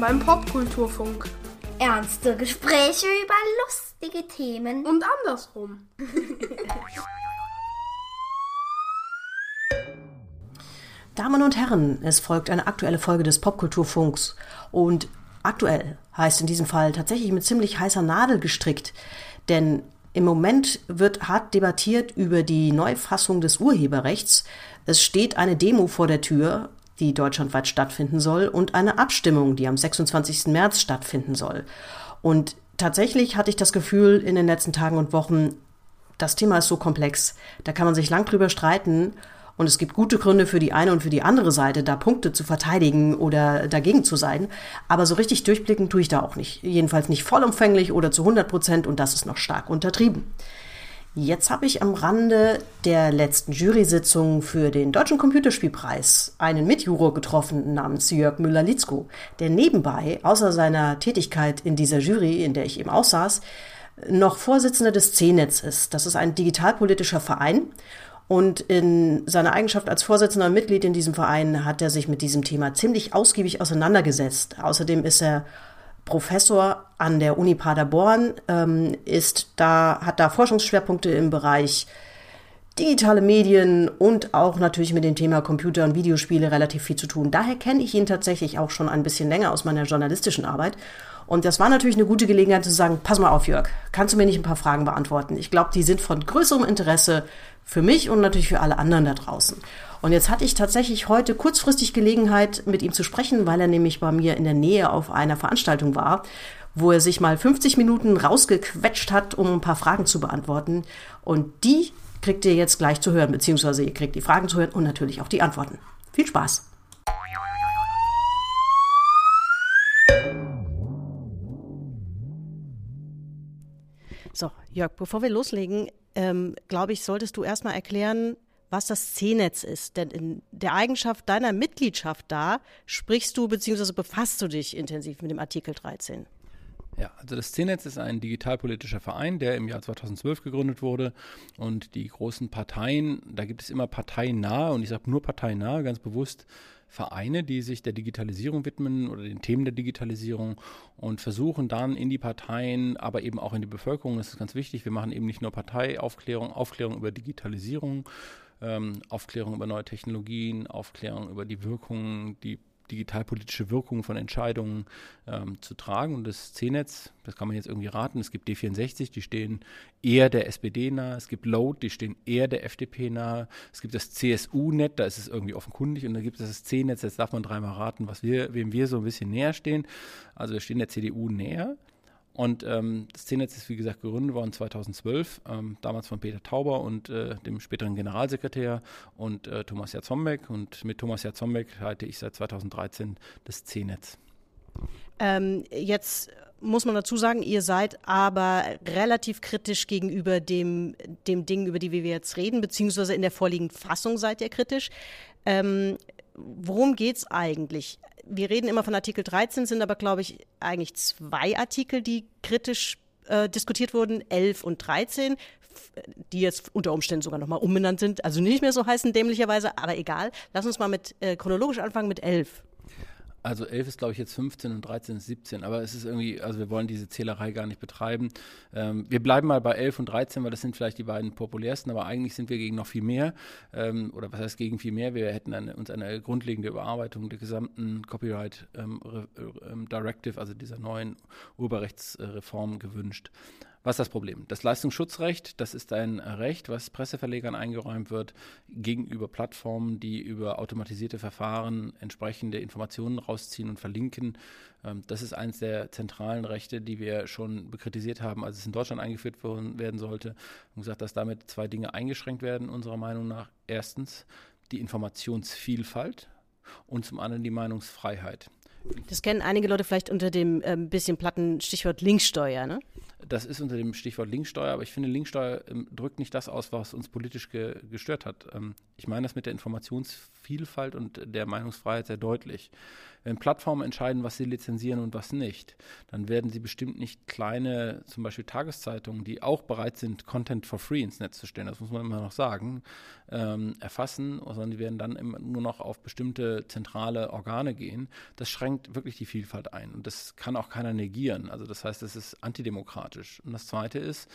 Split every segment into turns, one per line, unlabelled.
Willkommen beim Popkulturfunk.
Ernste Gespräche über lustige Themen.
Und andersrum.
Damen und Herren, es folgt eine aktuelle Folge des Popkulturfunks. Und aktuell heißt in diesem Fall tatsächlich mit ziemlich heißer Nadel gestrickt. Denn im Moment wird hart debattiert über die Neufassung des Urheberrechts. Es steht eine Demo vor der Tür, die deutschlandweit stattfinden soll, und eine Abstimmung, die am 26. März stattfinden soll. Und tatsächlich hatte ich das Gefühl in den letzten Tagen und Wochen, das Thema ist so komplex, da kann man sich lang drüber streiten und es gibt gute Gründe für die eine und für die andere Seite, da Punkte zu verteidigen oder dagegen zu sein. Aber so richtig durchblicken tue ich da auch nicht. Jedenfalls nicht vollumfänglich oder zu 100 Prozent und das ist noch stark untertrieben. Jetzt habe ich am Rande der letzten Jury-Sitzung für den Deutschen Computerspielpreis einen Mitjuror getroffen namens Jörg Müller-Litzko, der nebenbei, außer seiner Tätigkeit in dieser Jury, in der ich eben aussaß, noch Vorsitzender des C-Netz ist. Das ist ein digitalpolitischer Verein und in seiner Eigenschaft als Vorsitzender Mitglied in diesem Verein hat er sich mit diesem Thema ziemlich ausgiebig auseinandergesetzt. Außerdem ist er Professor an der Uni Paderborn, ähm, ist da, hat da Forschungsschwerpunkte im Bereich digitale Medien und auch natürlich mit dem Thema Computer und Videospiele relativ viel zu tun. Daher kenne ich ihn tatsächlich auch schon ein bisschen länger aus meiner journalistischen Arbeit. Und das war natürlich eine gute Gelegenheit zu sagen, pass mal auf, Jörg, kannst du mir nicht ein paar Fragen beantworten? Ich glaube, die sind von größerem Interesse für mich und natürlich für alle anderen da draußen. Und jetzt hatte ich tatsächlich heute kurzfristig Gelegenheit, mit ihm zu sprechen, weil er nämlich bei mir in der Nähe auf einer Veranstaltung war, wo er sich mal 50 Minuten rausgequetscht hat, um ein paar Fragen zu beantworten. Und die kriegt ihr jetzt gleich zu hören, beziehungsweise ihr kriegt die Fragen zu hören und natürlich auch die Antworten. Viel Spaß! So, Jörg, bevor wir loslegen, ähm, glaube ich, solltest du erstmal erklären, was das C-Netz ist. Denn in der Eigenschaft deiner Mitgliedschaft da sprichst du bzw. befasst du dich intensiv mit dem Artikel 13.
Ja, also das C-Netz ist ein digitalpolitischer Verein, der im Jahr 2012 gegründet wurde. Und die großen Parteien, da gibt es immer parteiennahe, und ich sage nur parteiennahe, ganz bewusst, Vereine, die sich der Digitalisierung widmen oder den Themen der Digitalisierung und versuchen dann in die Parteien, aber eben auch in die Bevölkerung, das ist ganz wichtig, wir machen eben nicht nur Parteiaufklärung, Aufklärung über Digitalisierung, ähm, Aufklärung über neue Technologien, Aufklärung über die Wirkungen, die digitalpolitische Wirkung von Entscheidungen ähm, zu tragen. Und das C-Netz, das kann man jetzt irgendwie raten, es gibt D64, die stehen eher der SPD nahe, es gibt Load, die stehen eher der FDP nahe, es gibt das CSU-Net, da ist es irgendwie offenkundig, und dann gibt es das C-Netz, jetzt darf man dreimal raten, was wir, wem wir so ein bisschen näher stehen. Also wir stehen der CDU näher. Und ähm, das C-Netz ist, wie gesagt, gegründet worden 2012, ähm, damals von Peter Tauber und äh, dem späteren Generalsekretär und äh, Thomas Jatzombeck. Und mit Thomas Jatzombeck halte ich seit 2013 das C-Netz.
Ähm, jetzt muss man dazu sagen, ihr seid aber relativ kritisch gegenüber dem, dem Ding, über die wir jetzt reden, beziehungsweise in der vorliegenden Fassung seid ihr kritisch. Ähm, worum geht es eigentlich? Wir reden immer von Artikel 13, sind aber, glaube ich, eigentlich zwei Artikel, die kritisch äh, diskutiert wurden, 11 und 13, die jetzt unter Umständen sogar nochmal umbenannt sind, also nicht mehr so heißen dämlicherweise, aber egal. Lass uns mal mit äh, chronologisch anfangen mit 11.
Also 11 ist, glaube ich, jetzt 15 und 13 ist 17. Aber es ist irgendwie, also wir wollen diese Zählerei gar nicht betreiben. Ähm, wir bleiben mal bei 11 und 13, weil das sind vielleicht die beiden populärsten. Aber eigentlich sind wir gegen noch viel mehr. Ähm, oder was heißt gegen viel mehr? Wir hätten eine, uns eine grundlegende Überarbeitung der gesamten Copyright ähm, ähm Directive, also dieser neuen Urheberrechtsreform gewünscht. Was ist das Problem? Das Leistungsschutzrecht, das ist ein Recht, was Presseverlegern eingeräumt wird gegenüber Plattformen, die über automatisierte Verfahren entsprechende Informationen rausziehen und verlinken. Ähm, das ist eines der zentralen Rechte, die wir schon bekritisiert haben, als es in Deutschland eingeführt werden sollte. Und gesagt, dass damit zwei Dinge eingeschränkt werden, unserer Meinung nach. Erstens die Informationsvielfalt und zum anderen die Meinungsfreiheit.
Das kennen einige Leute vielleicht unter dem ähm, bisschen platten Stichwort Linksteuer, ne?
Das ist unter dem Stichwort Linksteuer, aber ich finde, Linksteuer ähm, drückt nicht das aus, was uns politisch ge gestört hat. Ähm, ich meine das mit der Informationsvielfalt und der Meinungsfreiheit sehr deutlich. Wenn Plattformen entscheiden, was sie lizenzieren und was nicht, dann werden sie bestimmt nicht kleine, zum Beispiel Tageszeitungen, die auch bereit sind, Content for free ins Netz zu stellen, das muss man immer noch sagen, ähm, erfassen, sondern die werden dann nur noch auf bestimmte zentrale Organe gehen. Das schränkt wirklich die Vielfalt ein. Und das kann auch keiner negieren. Also das heißt, es ist antidemokratisch. Und das Zweite ist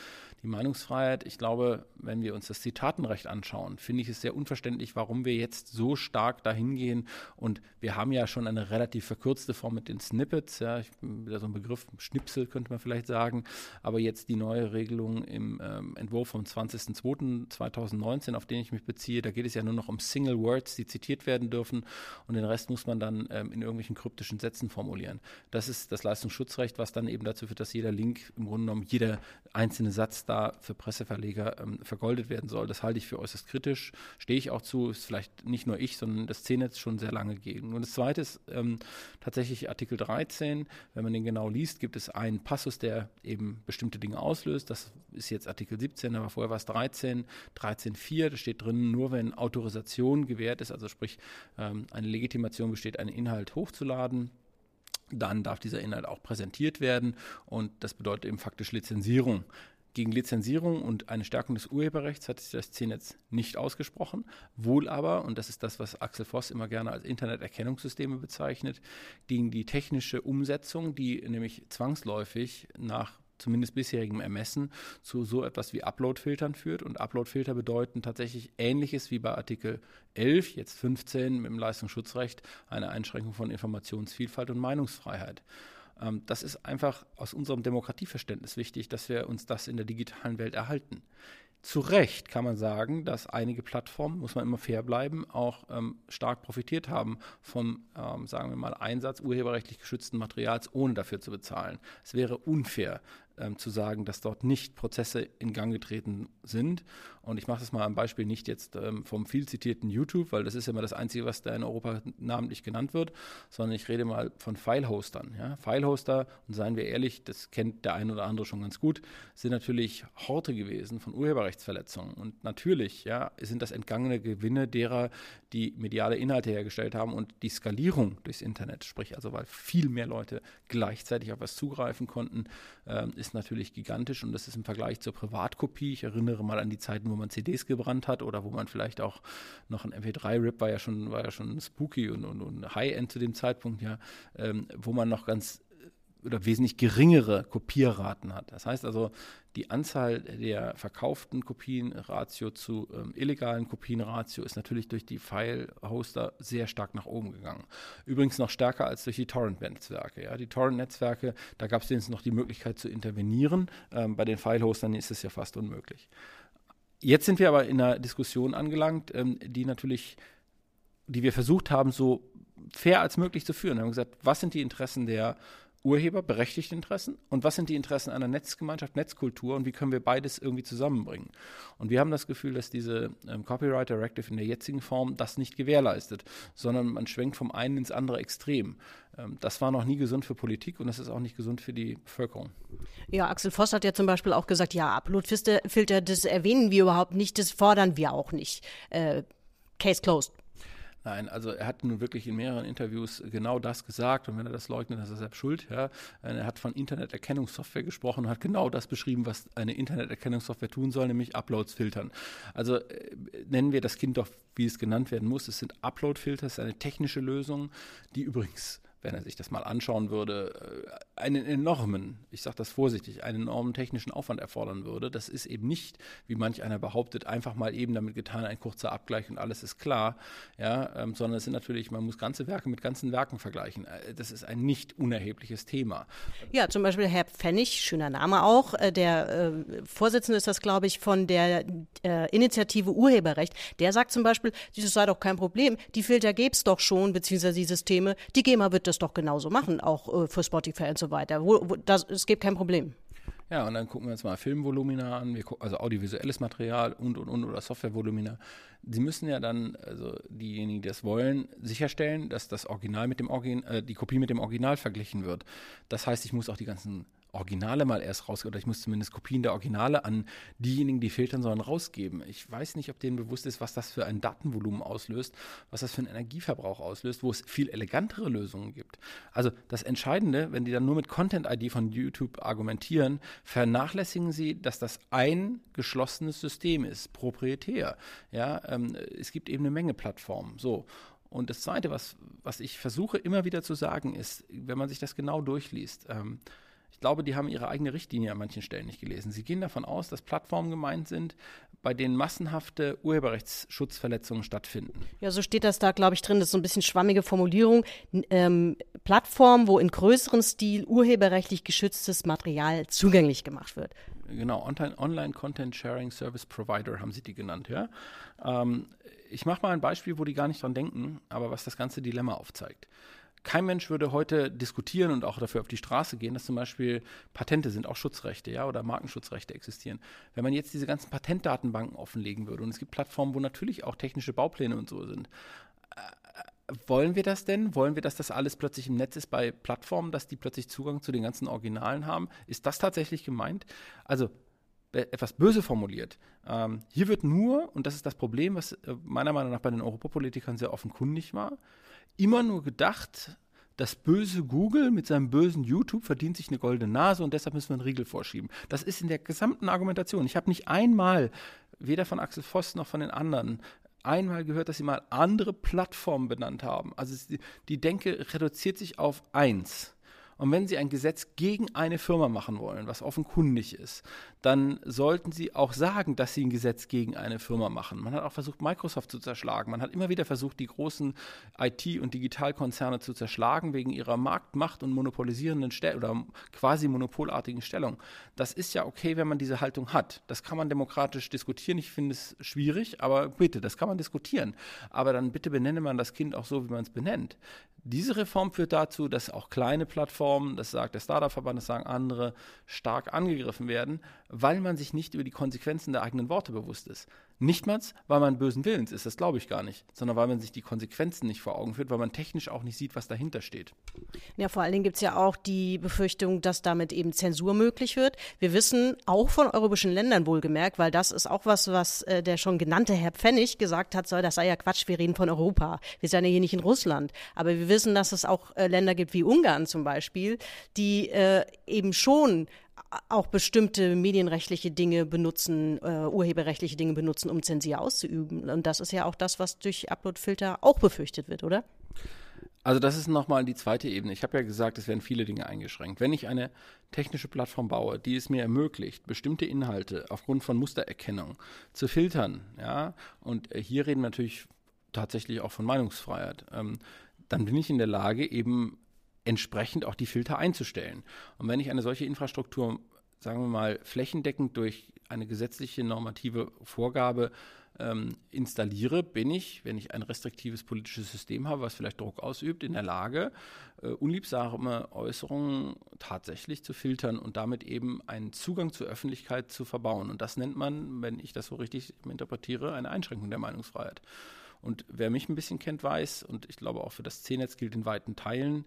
die Meinungsfreiheit. Ich glaube, wenn wir uns das Zitatenrecht anschauen, finde ich es sehr unverständlich, warum wir jetzt so stark dahin gehen. Und wir haben ja schon eine relativ verkürzte Form mit den Snippets. Ja, ich, wieder so ein Begriff, Schnipsel könnte man vielleicht sagen. Aber jetzt die neue Regelung im ähm, Entwurf vom 20.02.2019, auf den ich mich beziehe, da geht es ja nur noch um Single Words, die zitiert werden dürfen. Und den Rest muss man dann ähm, in irgendwelchen kryptischen Sätzen formulieren. Das ist das Leistungsschutzrecht, was dann eben dazu führt, dass jeder Link, im Grunde genommen jeder einzelne Satz da für Presseverleger ähm, vergoldet werden soll. Das halte ich für äußerst kritisch. Stehe ich auch zu, ist vielleicht nicht nur ich, sondern das C-Netz schon sehr lange gegen. Und das Zweite ist ähm, tatsächlich Artikel 13. Wenn man den genau liest, gibt es einen Passus, der eben bestimmte Dinge auslöst. Das ist jetzt Artikel 17, aber vorher war es 13. 13.4, da steht drin, nur wenn Autorisation gewährt ist, also sprich ähm, eine Legitimation besteht, einen Inhalt hochzuladen, dann darf dieser Inhalt auch präsentiert werden und das bedeutet eben faktisch Lizenzierung. Gegen Lizenzierung und eine Stärkung des Urheberrechts hat sich das C-Netz nicht ausgesprochen. Wohl aber, und das ist das, was Axel Voss immer gerne als Interneterkennungssysteme bezeichnet, gegen die technische Umsetzung, die nämlich zwangsläufig nach zumindest bisherigem Ermessen zu so etwas wie Upload-Filtern führt. Und Upload-Filter bedeuten tatsächlich Ähnliches wie bei Artikel 11, jetzt 15 mit dem Leistungsschutzrecht, eine Einschränkung von Informationsvielfalt und Meinungsfreiheit. Ähm, das ist einfach aus unserem Demokratieverständnis wichtig, dass wir uns das in der digitalen Welt erhalten. Zu Recht kann man sagen, dass einige Plattformen, muss man immer fair bleiben, auch ähm, stark profitiert haben vom, ähm, sagen wir mal, Einsatz urheberrechtlich geschützten Materials, ohne dafür zu bezahlen. Es wäre unfair, ähm, zu sagen, dass dort nicht Prozesse in Gang getreten sind. Und ich mache das mal am Beispiel nicht jetzt ähm, vom viel zitierten YouTube, weil das ist ja immer das Einzige, was da in Europa namentlich genannt wird, sondern ich rede mal von Filehostern. Ja? Filehoster, und seien wir ehrlich, das kennt der eine oder andere schon ganz gut, sind natürlich Horte gewesen von Urheberrechtsverletzungen. Und natürlich ja, sind das entgangene Gewinne derer, die mediale Inhalte hergestellt haben und die Skalierung durchs Internet, sprich also weil viel mehr Leute gleichzeitig auf was zugreifen konnten, äh, ist natürlich gigantisch und das ist im Vergleich zur Privatkopie. Ich erinnere mal an die Zeiten, wo man CDs gebrannt hat oder wo man vielleicht auch noch ein MP3-Rip war ja schon, war ja schon spooky und, und, und High-End zu dem Zeitpunkt, ja, ähm, wo man noch ganz oder wesentlich geringere Kopierraten hat. Das heißt also, die Anzahl der verkauften Kopienratio zu ähm, illegalen Kopienratio ist natürlich durch die File-Hoster sehr stark nach oben gegangen. Übrigens noch stärker als durch die Torrent-Netzwerke. Ja. Die Torrent-Netzwerke, da gab es jetzt noch die Möglichkeit zu intervenieren. Ähm, bei den File-Hostern ist es ja fast unmöglich. Jetzt sind wir aber in einer Diskussion angelangt, ähm, die natürlich, die wir versucht haben, so fair als möglich zu führen. Wir haben gesagt, was sind die Interessen der Urheber, berechtigte Interessen und was sind die Interessen einer Netzgemeinschaft, Netzkultur und wie können wir beides irgendwie zusammenbringen. Und wir haben das Gefühl, dass diese ähm, Copyright Directive in der jetzigen Form das nicht gewährleistet, sondern man schwenkt vom einen ins andere Extrem. Ähm, das war noch nie gesund für Politik und das ist auch nicht gesund für die Bevölkerung.
Ja, Axel Voss hat ja zum Beispiel auch gesagt, ja, Uploadfilter, das erwähnen wir überhaupt nicht, das fordern wir auch nicht. Äh, Case closed.
Nein, also er hat nun wirklich in mehreren Interviews genau das gesagt und wenn er das leugnet, dann ist er selbst schuld. Ja. Er hat von Interneterkennungssoftware gesprochen und hat genau das beschrieben, was eine Interneterkennungssoftware tun soll, nämlich Uploads filtern. Also äh, nennen wir das Kind doch, wie es genannt werden muss. Es sind Upload-Filter, es ist eine technische Lösung, die übrigens wenn er sich das mal anschauen würde, äh, einen enormen, ich sage das vorsichtig, einen enormen technischen Aufwand erfordern würde. Das ist eben nicht, wie manch einer behauptet, einfach mal eben damit getan, ein kurzer Abgleich und alles ist klar, ja, ähm, sondern es sind natürlich, man muss ganze Werke mit ganzen Werken vergleichen. Äh, das ist ein nicht unerhebliches Thema.
Ja, zum Beispiel Herr Pfennig, schöner Name auch, äh, der äh, Vorsitzende ist das, glaube ich, von der äh, Initiative Urheberrecht, der sagt zum Beispiel, das sei doch kein Problem, die Filter gäbe es doch schon, beziehungsweise die Systeme, die GEMA wird das das doch genauso machen, auch äh, für Spotify und so weiter. Wo, wo, das, es gibt kein Problem.
Ja, und dann gucken wir uns mal Filmvolumina an, gucken, also audiovisuelles Material und, und, und, oder Softwarevolumina. Sie müssen ja dann, also diejenigen, die das wollen, sicherstellen, dass das Original mit dem Origin, äh, die Kopie mit dem Original verglichen wird. Das heißt, ich muss auch die ganzen Originale mal erst rausgeben, oder ich muss zumindest Kopien der Originale an diejenigen, die filtern sollen, rausgeben. Ich weiß nicht, ob denen bewusst ist, was das für ein Datenvolumen auslöst, was das für einen Energieverbrauch auslöst, wo es viel elegantere Lösungen gibt. Also das Entscheidende, wenn die dann nur mit Content-ID von YouTube argumentieren, vernachlässigen sie, dass das ein geschlossenes System ist, proprietär. Ja, ähm, es gibt eben eine Menge Plattformen. So. Und das Zweite, was, was ich versuche immer wieder zu sagen, ist, wenn man sich das genau durchliest, ähm, ich glaube, die haben ihre eigene Richtlinie an manchen Stellen nicht gelesen. Sie gehen davon aus, dass Plattformen gemeint sind, bei denen massenhafte Urheberrechtsschutzverletzungen stattfinden.
Ja, so steht das da, glaube ich, drin. Das ist so ein bisschen schwammige Formulierung. Ähm, Plattformen, wo in größerem Stil urheberrechtlich geschütztes Material zugänglich gemacht wird.
Genau, Online Content Sharing Service Provider haben sie die genannt, ja. Ähm, ich mache mal ein Beispiel, wo die gar nicht dran denken, aber was das ganze Dilemma aufzeigt kein Mensch würde heute diskutieren und auch dafür auf die Straße gehen, dass zum Beispiel Patente sind, auch Schutzrechte, ja, oder Markenschutzrechte existieren. Wenn man jetzt diese ganzen Patentdatenbanken offenlegen würde und es gibt Plattformen, wo natürlich auch technische Baupläne und so sind, äh, wollen wir das denn? Wollen wir, dass das alles plötzlich im Netz ist bei Plattformen, dass die plötzlich Zugang zu den ganzen Originalen haben? Ist das tatsächlich gemeint? Also etwas böse formuliert. Ähm, hier wird nur, und das ist das Problem, was äh, meiner Meinung nach bei den Europapolitikern sehr offenkundig war, immer nur gedacht, das böse Google mit seinem bösen YouTube verdient sich eine goldene Nase und deshalb müssen wir einen Riegel vorschieben. Das ist in der gesamten Argumentation. Ich habe nicht einmal, weder von Axel Voss noch von den anderen, einmal gehört, dass sie mal andere Plattformen benannt haben. Also die, Denke reduziert sich auf eins. Und wenn Sie ein Gesetz gegen eine Firma machen wollen, was offenkundig ist, dann sollten Sie auch sagen, dass Sie ein Gesetz gegen eine Firma machen. Man hat auch versucht, Microsoft zu zerschlagen. Man hat immer wieder versucht, die großen IT- und Digitalkonzerne zu zerschlagen wegen ihrer Marktmacht und monopolisierenden Stellung oder quasi monopolartigen Stellung. Das ist ja okay, wenn man diese Haltung hat. Das kann man demokratisch diskutieren. Ich finde es schwierig, aber bitte, das kann man diskutieren. Aber dann bitte benenne man das Kind auch so, wie man es benennt. Diese Reform führt dazu, dass auch kleine Plattformen, das sagt der Startup-Verband, das sagen andere, stark angegriffen werden, weil man sich nicht über die Konsequenzen der eigenen Worte bewusst ist. Nichtmals, weil man bösen Willens ist, das glaube ich gar nicht, sondern weil man sich die Konsequenzen nicht vor Augen führt, weil man technisch auch nicht sieht, was dahinter steht.
Ja, vor allen Dingen gibt es ja auch die Befürchtung, dass damit eben Zensur möglich wird. Wir wissen auch von europäischen Ländern wohlgemerkt, weil das ist auch was, was äh, der schon genannte Herr Pfennig gesagt hat, soll, das sei ja Quatsch, wir reden von Europa. Wir sind ja hier nicht in Russland. Aber wir wissen, dass es auch äh, Länder gibt wie Ungarn zum Beispiel, die äh, eben schon auch bestimmte medienrechtliche Dinge benutzen, äh, urheberrechtliche Dinge benutzen, um Zensur auszuüben. Und das ist ja auch das, was durch Uploadfilter auch befürchtet wird, oder?
Also das ist nochmal die zweite Ebene. Ich habe ja gesagt, es werden viele Dinge eingeschränkt. Wenn ich eine technische Plattform baue, die es mir ermöglicht, bestimmte Inhalte aufgrund von Mustererkennung zu filtern, ja, und äh, hier reden wir natürlich tatsächlich auch von Meinungsfreiheit, ähm, dann bin ich in der Lage, eben entsprechend auch die Filter einzustellen. Und wenn ich eine solche Infrastruktur, sagen wir mal, flächendeckend durch eine gesetzliche normative Vorgabe ähm, installiere, bin ich, wenn ich ein restriktives politisches System habe, was vielleicht Druck ausübt, in der Lage, äh, unliebsame Äußerungen tatsächlich zu filtern und damit eben einen Zugang zur Öffentlichkeit zu verbauen. Und das nennt man, wenn ich das so richtig interpretiere, eine Einschränkung der Meinungsfreiheit. Und wer mich ein bisschen kennt, weiß, und ich glaube auch für das C-Netz gilt in weiten Teilen,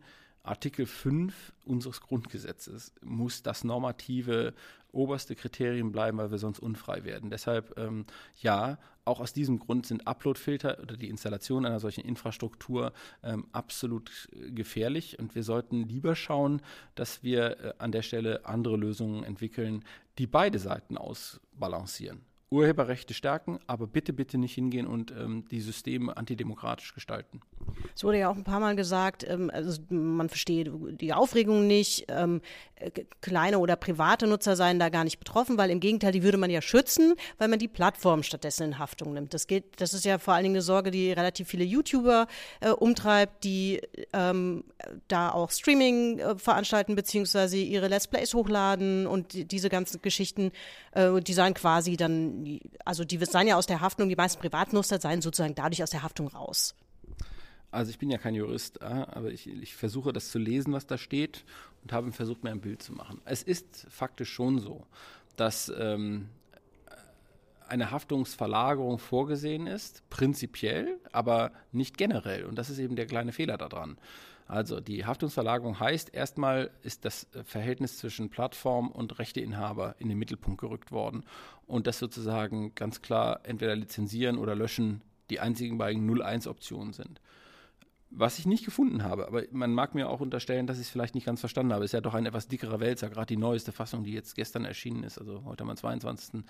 Artikel 5 unseres Grundgesetzes muss das normative oberste Kriterium bleiben, weil wir sonst unfrei werden. Deshalb ähm, ja, auch aus diesem Grund sind Uploadfilter oder die Installation einer solchen Infrastruktur ähm, absolut gefährlich und wir sollten lieber schauen, dass wir äh, an der Stelle andere Lösungen entwickeln, die beide Seiten ausbalancieren. Urheberrechte stärken, aber bitte, bitte nicht hingehen und ähm, die Systeme antidemokratisch gestalten.
Es wurde ja auch ein paar Mal gesagt, ähm, also man versteht die Aufregung nicht. Ähm, äh, kleine oder private Nutzer seien da gar nicht betroffen, weil im Gegenteil, die würde man ja schützen, weil man die Plattform stattdessen in Haftung nimmt. Das geht, das ist ja vor allen Dingen eine Sorge, die relativ viele YouTuber äh, umtreibt, die ähm, da auch Streaming äh, veranstalten beziehungsweise ihre Let's Plays hochladen und die, diese ganzen Geschichten, äh, die seien quasi dann, also die seien ja aus der Haftung, die meisten Privatnutzer seien sozusagen dadurch aus der Haftung raus.
Also ich bin ja kein Jurist, aber ich, ich, versuche das zu lesen, was da steht und habe versucht, mir ein Bild zu machen. Es ist faktisch schon so, dass ähm, eine Haftungsverlagerung vorgesehen ist, prinzipiell, aber nicht generell. Und das ist eben der kleine Fehler daran. Also die Haftungsverlagerung heißt, erstmal ist das Verhältnis zwischen Plattform und Rechteinhaber in den Mittelpunkt gerückt worden. Und das sozusagen ganz klar entweder lizenzieren oder löschen die einzigen beiden 0-1-Optionen sind was ich nicht gefunden habe, aber man mag mir auch unterstellen, dass ich es vielleicht nicht ganz verstanden habe. Es ist ja doch ein etwas dickerer Wälzer, gerade die neueste Fassung, die jetzt gestern erschienen ist. Also heute am 22.,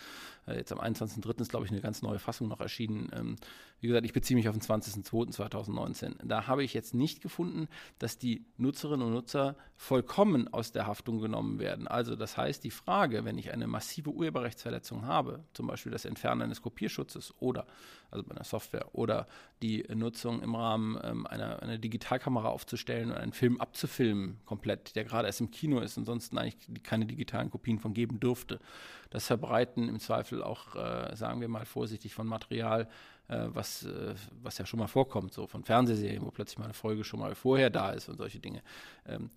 äh, jetzt am 21.03. ist, glaube ich, eine ganz neue Fassung noch erschienen. Ähm, wie gesagt, ich beziehe mich auf den 20.02.2019. Da habe ich jetzt nicht gefunden, dass die Nutzerinnen und Nutzer vollkommen aus der Haftung genommen werden. Also das heißt, die Frage, wenn ich eine massive Urheberrechtsverletzung habe, zum Beispiel das Entfernen eines Kopierschutzes oder, also bei einer Software, oder die Nutzung im Rahmen ähm, einer eine, eine Digitalkamera aufzustellen und einen Film abzufilmen, komplett, der gerade erst im Kino ist und sonst eigentlich keine digitalen Kopien von geben dürfte. Das Verbreiten im Zweifel auch, äh, sagen wir mal vorsichtig, von Material, äh, was, äh, was ja schon mal vorkommt, so von Fernsehserien, wo plötzlich mal eine Folge schon mal vorher da ist und solche Dinge. Ähm,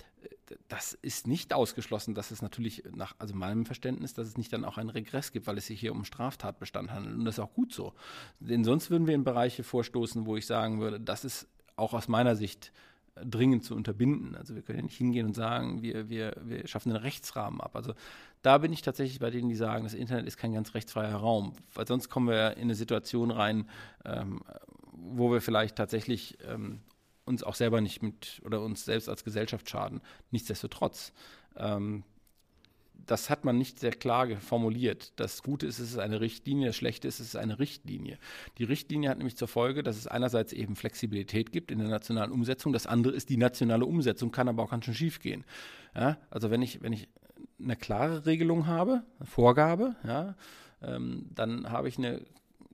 das ist nicht ausgeschlossen, dass es natürlich nach also meinem Verständnis, dass es nicht dann auch einen Regress gibt, weil es sich hier um Straftatbestand handelt. Und das ist auch gut so. Denn sonst würden wir in Bereiche vorstoßen, wo ich sagen würde, das ist auch aus meiner Sicht äh, dringend zu unterbinden. Also wir können ja nicht hingehen und sagen, wir, wir, wir schaffen einen Rechtsrahmen ab. Also da bin ich tatsächlich bei denen, die sagen, das Internet ist kein ganz rechtsfreier Raum, weil sonst kommen wir in eine Situation rein, ähm, wo wir vielleicht tatsächlich ähm, uns auch selber nicht mit oder uns selbst als Gesellschaft schaden. Nichtsdestotrotz ähm, das hat man nicht sehr klar formuliert. Das Gute ist, es ist eine Richtlinie, das Schlechte ist, es ist eine Richtlinie. Die Richtlinie hat nämlich zur Folge, dass es einerseits eben Flexibilität gibt in der nationalen Umsetzung, das andere ist die nationale Umsetzung, kann aber auch ganz schön schief gehen. Ja, also wenn ich, wenn ich eine klare Regelung habe, eine Vorgabe, ja, ähm, dann habe ich eine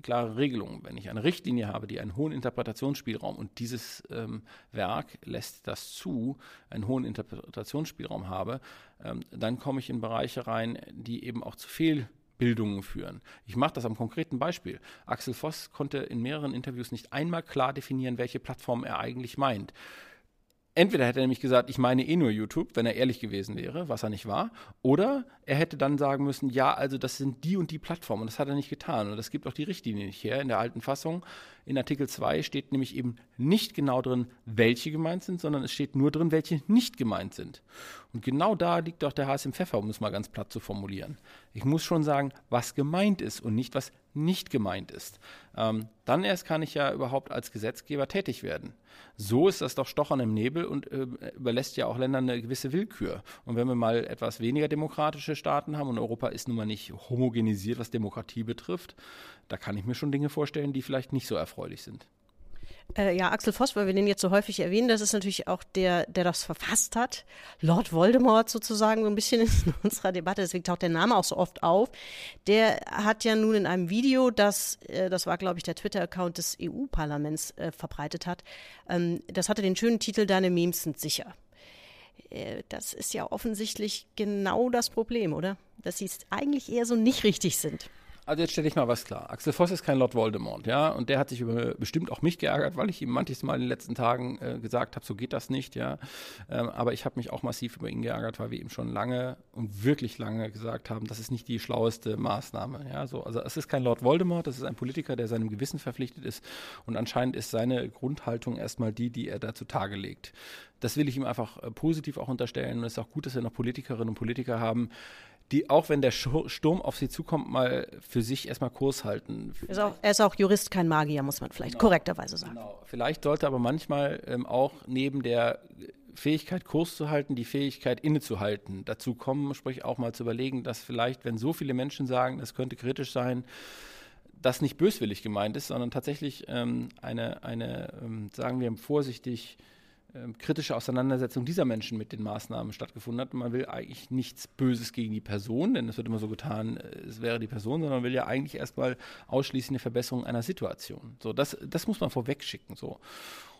klare Regelung. Wenn ich eine Richtlinie habe, die einen hohen Interpretationsspielraum und dieses ähm, Werk lässt das zu, einen hohen Interpretationsspielraum habe, ähm, dann komme ich in Bereiche rein, die eben auch zu Fehlbildungen führen. Ich mache das am konkreten Beispiel. Axel Voss konnte in mehreren Interviews nicht einmal klar definieren, welche Plattform er eigentlich meint. Entweder hätte er nämlich gesagt, ich meine eh nur YouTube, wenn er ehrlich gewesen wäre, was er nicht war, oder er hätte dann sagen müssen, ja, also das sind die und die Plattformen. Und das hat er nicht getan. Und das gibt auch die Richtlinie nicht her. In der alten Fassung, in Artikel 2 steht nämlich eben nicht genau drin, welche gemeint sind, sondern es steht nur drin, welche nicht gemeint sind. Und genau da liegt auch der Hase im Pfeffer, um es mal ganz platt zu formulieren. Ich muss schon sagen, was gemeint ist und nicht, was nicht gemeint ist. Ähm, dann erst kann ich ja überhaupt als Gesetzgeber tätig werden. So ist das doch Stochern im Nebel und äh, überlässt ja auch Ländern eine gewisse Willkür. Und wenn wir mal etwas weniger demokratische Staaten haben und Europa ist nun mal nicht homogenisiert, was Demokratie betrifft, da kann ich mir schon Dinge vorstellen, die vielleicht nicht so erfreulich sind.
Äh, ja, Axel Voss, weil wir den jetzt so häufig erwähnen, das ist natürlich auch der, der das verfasst hat. Lord Voldemort sozusagen so ein bisschen in unserer Debatte, deswegen taucht der Name auch so oft auf. Der hat ja nun in einem Video, das, äh, das war glaube ich der Twitter-Account des EU-Parlaments äh, verbreitet hat, ähm, das hatte den schönen Titel Deine Memes sind sicher. Äh, das ist ja offensichtlich genau das Problem, oder? Dass sie es eigentlich eher so nicht richtig sind.
Also jetzt stelle ich mal was klar. Axel Voss ist kein Lord Voldemort, ja, und der hat sich über, bestimmt auch mich geärgert, weil ich ihm manches Mal in den letzten Tagen äh, gesagt habe, so geht das nicht, ja. Ähm, aber ich habe mich auch massiv über ihn geärgert, weil wir ihm schon lange und wirklich lange gesagt haben, das ist nicht die schlaueste Maßnahme, ja. So, also es ist kein Lord Voldemort, das ist ein Politiker, der seinem Gewissen verpflichtet ist und anscheinend ist seine Grundhaltung erstmal die, die er da zutage legt. Das will ich ihm einfach äh, positiv auch unterstellen und es ist auch gut, dass wir noch Politikerinnen und Politiker haben, die auch wenn der Sturm auf sie zukommt, mal für sich erstmal Kurs halten.
Ist auch, er ist auch Jurist, kein Magier, muss man vielleicht genau, korrekterweise sagen. Genau.
Vielleicht sollte aber manchmal ähm, auch neben der Fähigkeit, Kurs zu halten, die Fähigkeit, innezuhalten, dazu kommen, sprich auch mal zu überlegen, dass vielleicht, wenn so viele Menschen sagen, das könnte kritisch sein, das nicht böswillig gemeint ist, sondern tatsächlich ähm, eine, eine ähm, sagen wir vorsichtig, kritische Auseinandersetzung dieser Menschen mit den Maßnahmen stattgefunden hat. Man will eigentlich nichts Böses gegen die Person, denn es wird immer so getan, äh, es wäre die Person, sondern man will ja eigentlich erstmal ausschließlich eine Verbesserung einer Situation. So, das, das muss man vorwegschicken. So.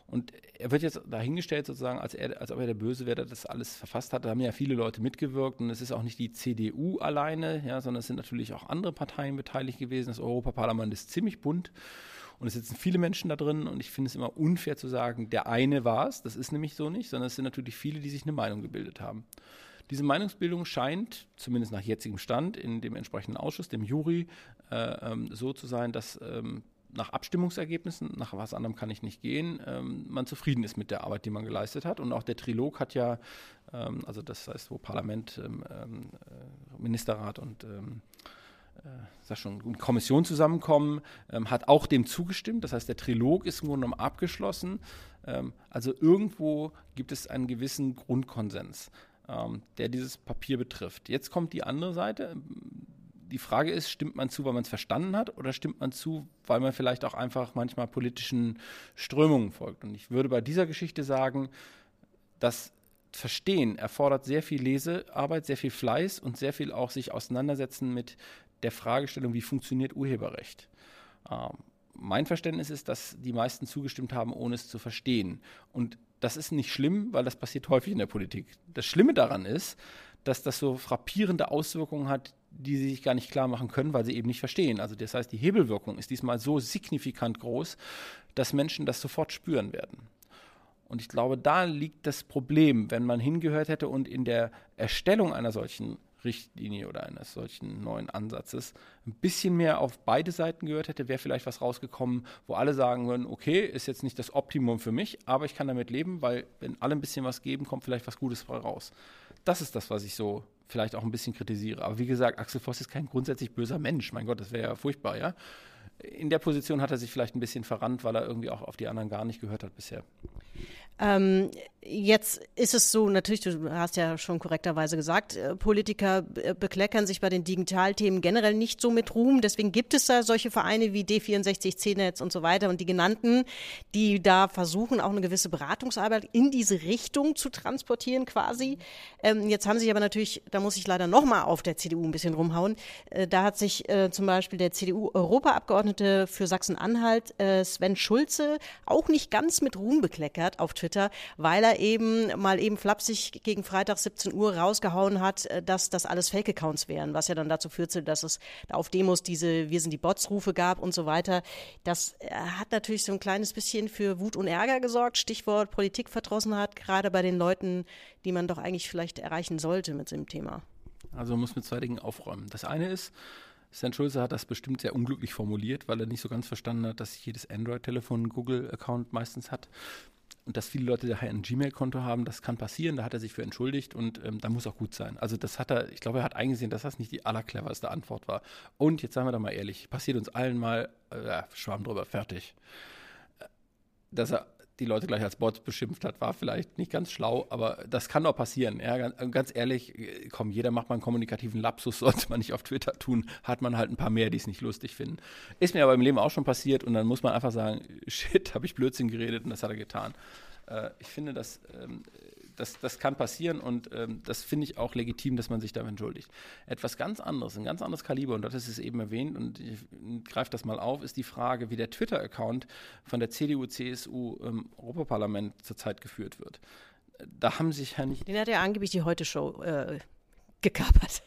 Und er wird jetzt dahingestellt sozusagen, als, er, als ob er der Böse wäre, der das alles verfasst hat. Da haben ja viele Leute mitgewirkt und es ist auch nicht die CDU alleine, ja, sondern es sind natürlich auch andere Parteien beteiligt gewesen. Das Europaparlament ist ziemlich bunt. Und es sitzen viele Menschen da drin und ich finde es immer unfair zu sagen, der eine war es, das ist nämlich so nicht, sondern es sind natürlich viele, die sich eine Meinung gebildet haben. Diese Meinungsbildung scheint, zumindest nach jetzigem Stand, in dem entsprechenden Ausschuss, dem Jury, äh, ähm, so zu sein, dass ähm, nach Abstimmungsergebnissen, nach was anderem kann ich nicht gehen, ähm, man zufrieden ist mit der Arbeit, die man geleistet hat. Und auch der Trilog hat ja, ähm, also das heißt, wo Parlament, ähm, ähm, äh, Ministerrat und sag schon, Kommission zusammenkommen, ähm, hat auch dem zugestimmt. Das heißt, der Trilog ist im Grunde genommen abgeschlossen. Ähm, also irgendwo gibt es einen gewissen Grundkonsens, ähm, der dieses Papier betrifft. Jetzt kommt die andere Seite. Die Frage ist, stimmt man zu, weil man es verstanden hat, oder stimmt man zu, weil man vielleicht auch einfach manchmal politischen Strömungen folgt? Und ich würde bei dieser Geschichte sagen, dass Verstehen erfordert sehr viel Lesearbeit, sehr viel Fleiß und sehr viel auch sich auseinandersetzen mit der Fragestellung, wie funktioniert Urheberrecht. Ähm, mein Verständnis ist, dass die meisten zugestimmt haben, ohne es zu verstehen. Und das ist nicht schlimm, weil das passiert häufig in der Politik. Das Schlimme daran ist, dass das so frappierende Auswirkungen hat, die sie sich gar nicht klar machen können, weil sie eben nicht verstehen. Also das heißt, die Hebelwirkung ist diesmal so signifikant groß, dass Menschen das sofort spüren werden. Und ich glaube, da liegt das Problem, wenn man hingehört hätte und in der Erstellung einer solchen Richtlinie oder eines solchen neuen Ansatzes ein bisschen mehr auf beide Seiten gehört hätte, wäre vielleicht was rausgekommen, wo alle sagen würden, okay, ist jetzt nicht das Optimum für mich, aber ich kann damit leben, weil wenn alle ein bisschen was geben, kommt vielleicht was Gutes raus. Das ist das, was ich so vielleicht auch ein bisschen kritisiere. Aber wie gesagt, Axel Voss ist kein grundsätzlich böser Mensch. Mein Gott, das wäre ja furchtbar, ja. In der Position hat er sich vielleicht ein bisschen verrannt, weil er irgendwie auch auf die anderen gar nicht gehört hat bisher.
Ähm, jetzt ist es so, natürlich, du hast ja schon korrekterweise gesagt, äh, Politiker äh, bekleckern sich bei den Digitalthemen generell nicht so mit Ruhm. Deswegen gibt es da solche Vereine wie D64, C-Netz und so weiter und die genannten, die da versuchen, auch eine gewisse Beratungsarbeit in diese Richtung zu transportieren quasi. Ähm, jetzt haben sich aber natürlich, da muss ich leider nochmal auf der CDU ein bisschen rumhauen, äh, da hat sich äh, zum Beispiel der CDU-Europaabgeordnete für Sachsen-Anhalt, äh, Sven Schulze, auch nicht ganz mit Ruhm bekleckert auf Twitter Twitter, weil er eben mal eben flapsig gegen Freitag 17 Uhr rausgehauen hat, äh, dass das alles Fake-Accounts wären, was ja dann dazu führte, dass es auf Demos diese Wir sind die Bots-Rufe gab und so weiter. Das äh, hat natürlich so ein kleines bisschen für Wut und Ärger gesorgt. Stichwort Politikverdrossenheit, gerade bei den Leuten, die man doch eigentlich vielleicht erreichen sollte mit dem Thema.
Also man muss mit zwei Dingen aufräumen. Das eine ist, Stan Schulze hat das bestimmt sehr unglücklich formuliert, weil er nicht so ganz verstanden hat, dass jedes Android-Telefon einen Google-Account meistens hat und dass viele Leute daher ein Gmail-Konto haben, das kann passieren, da hat er sich für entschuldigt und ähm, da muss auch gut sein. Also das hat er, ich glaube, er hat eingesehen, dass das nicht die allercleverste Antwort war. Und jetzt sagen wir doch mal ehrlich, passiert uns allen mal, äh, Schwamm drüber, fertig. Dass er die Leute gleich als Bots beschimpft hat, war vielleicht nicht ganz schlau, aber das kann doch passieren. Ja, ganz, ganz, ehrlich, komm, jeder macht mal einen kommunikativen Lapsus, sollte man nicht auf Twitter tun, hat man halt ein paar mehr, die es nicht lustig finden. Ist mir aber im Leben auch schon passiert und dann muss man einfach sagen, shit, habe ich Blödsinn geredet und das hat er getan. Äh, ich finde, dass ähm, das, das kann passieren und ähm, das finde ich auch legitim, dass man sich dafür entschuldigt. Etwas ganz anderes, ein ganz anderes Kaliber, und das ist es eben erwähnt, und ich greife das mal auf, ist die Frage, wie der Twitter-Account von der CDU-CSU im Europaparlament zurzeit geführt wird. Da haben sich ja nicht.
Den hat ja angeblich die Heute-Show äh, gekapert.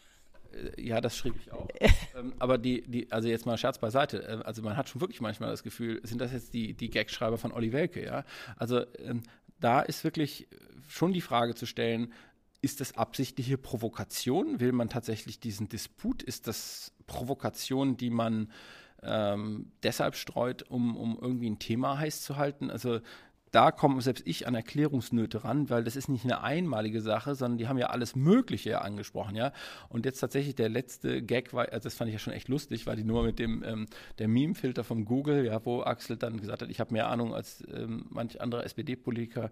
Äh, ja, das schrieb ich auch. ähm, aber die, die, also jetzt mal Scherz beiseite. Äh, also man hat schon wirklich manchmal das Gefühl, sind das jetzt die, die Gagschreiber von Olli Welke, ja? Also ähm, da ist wirklich schon die Frage zu stellen, ist das absichtliche Provokation? Will man tatsächlich diesen Disput? Ist das Provokation, die man ähm, deshalb streut, um, um irgendwie ein Thema heiß zu halten? Also da komme selbst ich an Erklärungsnöte ran, weil das ist nicht eine einmalige Sache, sondern die haben ja alles Mögliche angesprochen, ja. Und jetzt tatsächlich der letzte Gag war, also das fand ich ja schon echt lustig, war die Nummer mit dem ähm, der Meme-Filter vom Google, ja, wo Axel dann gesagt hat, ich habe mehr Ahnung als ähm, manch anderer SPD-Politiker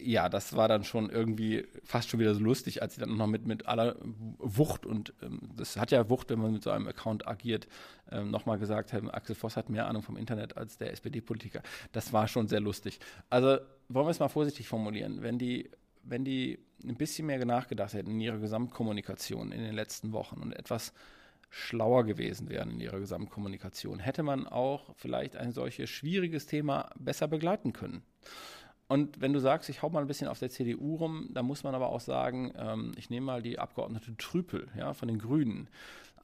ja, das war dann schon irgendwie fast schon wieder so lustig, als sie dann noch mit, mit aller Wucht und ähm, das hat ja Wucht, wenn man mit so einem Account agiert, ähm, nochmal gesagt haben, Axel Voss hat mehr Ahnung vom Internet als der SPD-Politiker. Das war schon sehr lustig. Also wollen wir es mal vorsichtig formulieren. Wenn die, wenn die ein bisschen mehr nachgedacht hätten in ihrer Gesamtkommunikation in den letzten Wochen und etwas schlauer gewesen wären in ihrer Gesamtkommunikation, hätte man auch vielleicht ein solches schwieriges Thema besser begleiten können. Und wenn du sagst, ich hau mal ein bisschen auf der CDU rum, dann muss man aber auch sagen, ähm, ich nehme mal die Abgeordnete Trüpel ja, von den Grünen.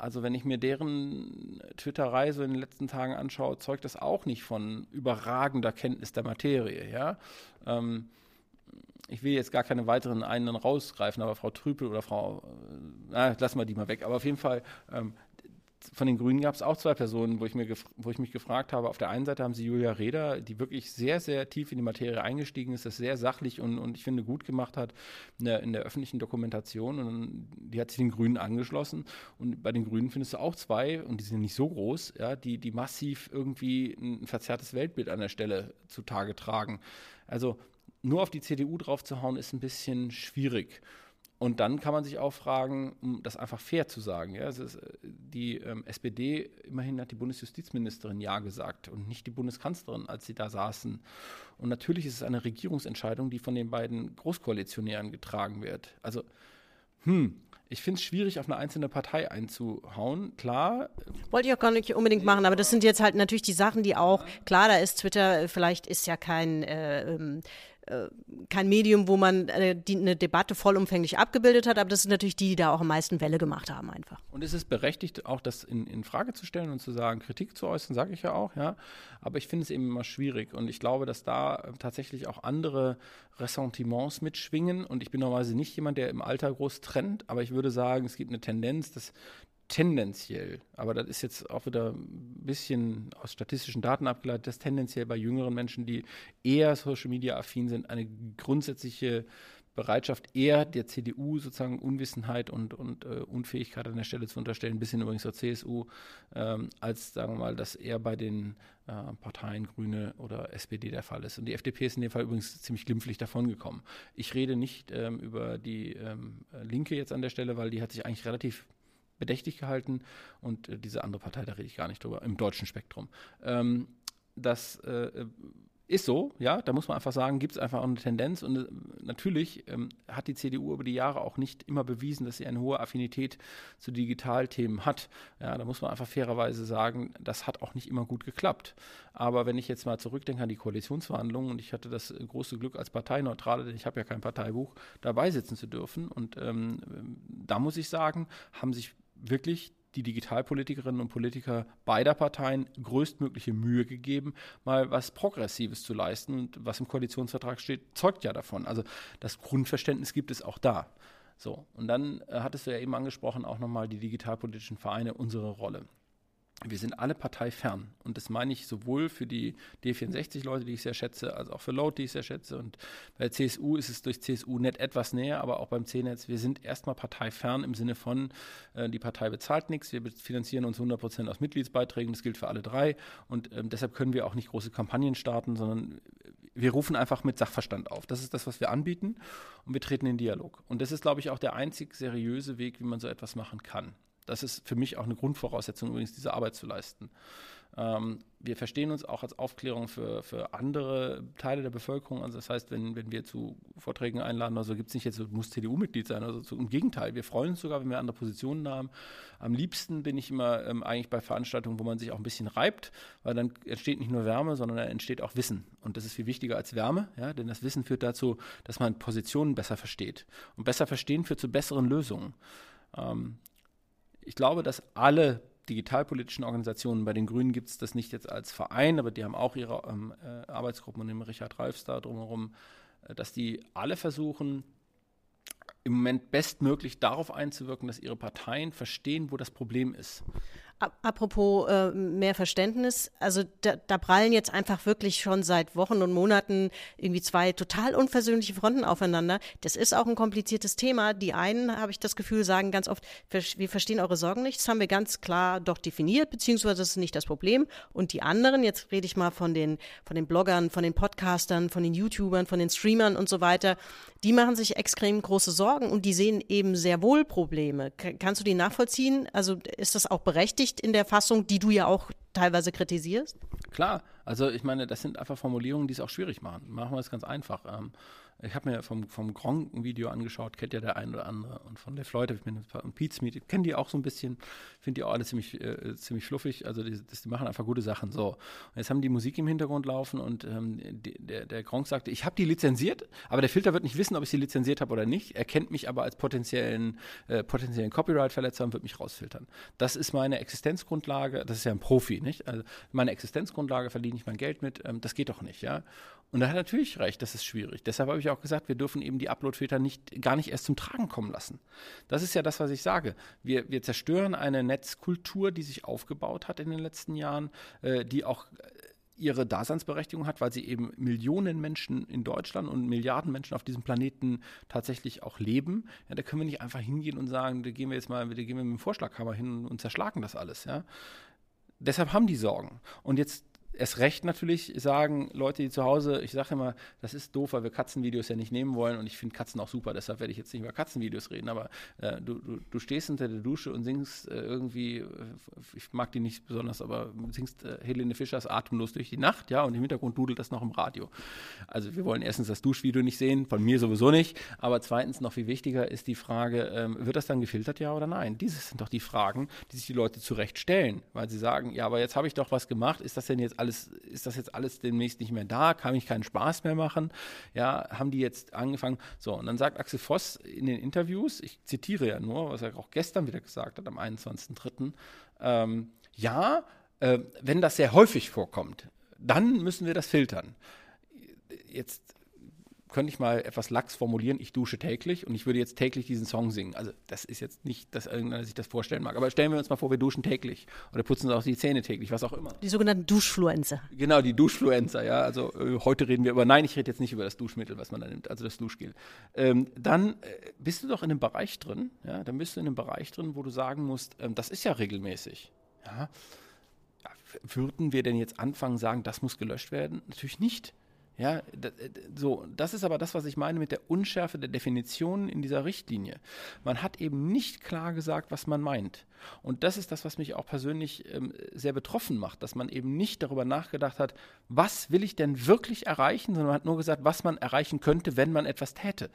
Also wenn ich mir deren Twitter-Reise so in den letzten Tagen anschaue, zeugt das auch nicht von überragender Kenntnis der Materie. Ja? Ähm, ich will jetzt gar keine weiteren einen rausgreifen, aber Frau Trüpel oder Frau, äh, lassen wir die mal weg. Aber auf jeden Fall, ähm, von den Grünen gab es auch zwei Personen, wo ich, mir wo ich mich gefragt habe, auf der einen Seite haben sie Julia Reda, die wirklich sehr, sehr tief in die Materie eingestiegen ist, das sehr sachlich und, und ich finde gut gemacht hat in der, in der öffentlichen Dokumentation und die hat sich den Grünen angeschlossen und bei den Grünen findest du auch zwei und die sind nicht so groß, ja, die, die massiv irgendwie ein verzerrtes Weltbild an der Stelle zutage tragen. Also nur auf die CDU drauf zu hauen, ist ein bisschen schwierig. Und dann kann man sich auch fragen, um das einfach fair zu sagen. Ja, ist, äh, die ähm, SPD, immerhin hat die Bundesjustizministerin Ja gesagt und nicht die Bundeskanzlerin, als sie da saßen. Und natürlich ist es eine Regierungsentscheidung, die von den beiden Großkoalitionären getragen wird. Also, hm, ich finde es schwierig, auf eine einzelne Partei einzuhauen. Klar.
Wollte ich auch gar nicht unbedingt machen, aber das sind jetzt halt natürlich die Sachen, die auch, klar, da ist Twitter, vielleicht ist ja kein äh, ähm, äh, kein Medium, wo man äh, die, eine Debatte vollumfänglich abgebildet hat, aber das sind natürlich die, die da auch am meisten Welle gemacht haben einfach.
Und es ist berechtigt, auch das in, in Frage zu stellen und zu sagen, Kritik zu äußern, sage ich ja auch, ja. Aber ich finde es eben immer schwierig und ich glaube, dass da tatsächlich auch andere Ressentiments mitschwingen und ich bin normalerweise nicht jemand, der im Alter groß trennt, aber ich würde sagen, es gibt eine Tendenz, dass tendenziell, aber das ist jetzt auch wieder ein bisschen aus statistischen Daten abgeleitet, dass tendenziell bei jüngeren Menschen, die eher Social Media affin sind, eine grundsätzliche Bereitschaft eher der CDU sozusagen Unwissenheit und, und äh, Unfähigkeit an der Stelle zu unterstellen, ein bisschen übrigens zur CSU, ähm, als sagen wir mal, dass eher bei den äh, Parteien Grüne oder SPD der Fall ist. Und die FDP ist in dem Fall übrigens ziemlich glimpflich davongekommen. Ich rede nicht ähm, über die ähm, Linke jetzt an der Stelle, weil die hat sich eigentlich relativ bedächtig gehalten und äh, diese andere Partei, da rede ich gar nicht drüber, im deutschen Spektrum. Ähm, das äh, ist so, ja, da muss man einfach sagen, gibt es einfach auch eine Tendenz und äh, natürlich ähm, hat die CDU über die Jahre auch nicht immer bewiesen, dass sie eine hohe Affinität zu Digitalthemen hat. Ja, da muss man einfach fairerweise sagen, das hat auch nicht immer gut geklappt. Aber wenn ich jetzt mal zurückdenke an die Koalitionsverhandlungen und ich hatte das große Glück als Parteineutrale, denn ich habe ja kein Parteibuch, dabei sitzen zu dürfen und ähm, da muss ich sagen, haben sich wirklich die Digitalpolitikerinnen und Politiker beider Parteien größtmögliche Mühe gegeben, mal was Progressives zu leisten. Und was im Koalitionsvertrag steht, zeugt ja davon. Also das Grundverständnis gibt es auch da. So, und dann äh, hattest du ja eben angesprochen, auch nochmal die digitalpolitischen Vereine, unsere Rolle wir sind alle parteifern. Und das meine ich sowohl für die D64-Leute, die ich sehr schätze, als auch für Load, die ich sehr schätze. Und bei der CSU ist es durch CSU net etwas näher, aber auch beim C-Netz, wir sind erstmal parteifern im Sinne von, äh, die Partei bezahlt nichts, wir finanzieren uns 100 Prozent aus Mitgliedsbeiträgen, das gilt für alle drei. Und ähm, deshalb können wir auch nicht große Kampagnen starten, sondern wir rufen einfach mit Sachverstand auf. Das ist das, was wir anbieten und wir treten in Dialog. Und das ist, glaube ich, auch der einzig seriöse Weg, wie man so etwas machen kann. Das ist für mich auch eine Grundvoraussetzung, übrigens diese Arbeit zu leisten. Ähm, wir verstehen uns auch als Aufklärung für, für andere Teile der Bevölkerung. Also das heißt, wenn, wenn wir zu Vorträgen einladen, also gibt es nicht jetzt, muss CDU-Mitglied sein, also so, im Gegenteil, wir freuen uns sogar, wenn wir andere Positionen haben. Am liebsten bin ich immer ähm, eigentlich bei Veranstaltungen, wo man sich auch ein bisschen reibt, weil dann entsteht nicht nur Wärme, sondern dann entsteht auch Wissen. Und das ist viel wichtiger als Wärme, ja, denn das Wissen führt dazu, dass man Positionen besser versteht. Und besser verstehen führt zu besseren Lösungen. Ähm, ich glaube, dass alle digitalpolitischen Organisationen, bei den Grünen gibt es das nicht jetzt als Verein, aber die haben auch ihre ähm, äh, Arbeitsgruppen und den Richard Reifs da drumherum, äh, dass die alle versuchen, im Moment bestmöglich darauf einzuwirken, dass ihre Parteien verstehen, wo das Problem ist.
Apropos äh, mehr Verständnis, also da, da prallen jetzt einfach wirklich schon seit Wochen und Monaten irgendwie zwei total unversöhnliche Fronten aufeinander. Das ist auch ein kompliziertes Thema. Die einen, habe ich das Gefühl, sagen ganz oft, wir verstehen eure Sorgen nicht. Das haben wir ganz klar doch definiert, beziehungsweise das ist nicht das Problem. Und die anderen, jetzt rede ich mal von den, von den Bloggern, von den Podcastern, von den YouTubern, von den Streamern und so weiter, die machen sich extrem große Sorgen und die sehen eben sehr wohl Probleme. Kannst du die nachvollziehen? Also ist das auch berechtigt? in der Fassung, die du ja auch teilweise kritisierst?
Klar, also ich meine, das sind einfach Formulierungen, die es auch schwierig machen. Machen wir es ganz einfach. Ähm, ich habe mir vom, vom Gronk ein Video angeschaut, kennt ja der ein oder andere. Und von der Floyd habe ich mir ein paar, und Pete Smith, kennen die auch so ein bisschen, finde die auch alle ziemlich, äh, ziemlich fluffig. Also die, die, machen einfach gute Sachen. So. Und jetzt haben die Musik im Hintergrund laufen und ähm, die, der, der Gronk sagte, ich habe die lizenziert, aber der Filter wird nicht wissen, ob ich sie lizenziert habe oder nicht. Er kennt mich aber als potenziellen, äh, potenziellen Copyright-Verletzer und wird mich rausfiltern. Das ist meine Existenzgrundlage, das ist ja ein Profi, nicht? Also meine Existenzgrundlage verdiene verdiene ich mein Geld mit, ähm, das geht doch nicht, ja. Und er hat natürlich recht, das ist schwierig. Deshalb habe ich auch gesagt, wir dürfen eben die Uploadfilter nicht, gar nicht erst zum Tragen kommen lassen. Das ist ja das, was ich sage. Wir, wir zerstören eine Netzkultur, die sich aufgebaut hat in den letzten Jahren, äh, die auch äh, ihre Daseinsberechtigung hat, weil sie eben Millionen Menschen in Deutschland und Milliarden Menschen auf diesem Planeten tatsächlich auch leben. Ja, da können wir nicht einfach hingehen und sagen, da gehen wir jetzt mal, da gehen wir mit dem Vorschlaghammer hin und zerschlagen das alles. Ja. Deshalb haben die Sorgen. Und jetzt erst recht natürlich sagen Leute, die zu Hause, ich sage immer, das ist doof, weil wir Katzenvideos ja nicht nehmen wollen und ich finde Katzen auch super, deshalb werde ich jetzt nicht über Katzenvideos reden, aber äh, du, du, du, stehst unter der Dusche und singst äh, irgendwie, äh, ich mag die nicht besonders, aber singst äh, Helene Fischers Atemlos durch die Nacht, ja, und im Hintergrund dudelt das noch im Radio. Also wir wollen erstens das Duschvideo nicht sehen, von mir sowieso nicht, aber zweitens noch viel wichtiger ist die Frage, ähm, wird das dann gefiltert, ja oder nein? Diese sind doch die Fragen, die sich die Leute zurecht stellen, weil sie sagen, ja, aber jetzt habe ich doch was gemacht, ist das denn jetzt alles, ist das jetzt alles demnächst nicht mehr da? Kann ich keinen Spaß mehr machen? Ja, haben die jetzt angefangen? So, und dann sagt Axel Voss in den Interviews, ich zitiere ja nur, was er auch gestern wieder gesagt hat, am 21.03., ähm, ja, äh, wenn das sehr häufig vorkommt, dann müssen wir das filtern. Jetzt könnte ich mal etwas lax formulieren, ich dusche täglich und ich würde jetzt täglich diesen Song singen. Also das ist jetzt nicht, dass irgendeiner sich das vorstellen mag. Aber stellen wir uns mal vor, wir duschen täglich oder putzen uns auch die Zähne täglich, was auch immer.
Die sogenannten Duschfluencer.
Genau, die Duschfluencer, ja. Also äh, heute reden wir über, nein, ich rede jetzt nicht über das Duschmittel, was man da nimmt, also das Duschgel. Ähm, dann äh, bist du doch in einem Bereich drin, ja, dann bist du in einem Bereich drin, wo du sagen musst, ähm, das ist ja regelmäßig. Ja. Würden wir denn jetzt anfangen, sagen, das muss gelöscht werden? Natürlich nicht. Ja, so, das ist aber das, was ich meine mit der Unschärfe der Definitionen in dieser Richtlinie. Man hat eben nicht klar gesagt, was man meint. Und das ist das, was mich auch persönlich ähm, sehr betroffen macht, dass man eben nicht darüber nachgedacht hat, was will ich denn wirklich erreichen, sondern man hat nur gesagt, was man erreichen könnte, wenn man etwas täte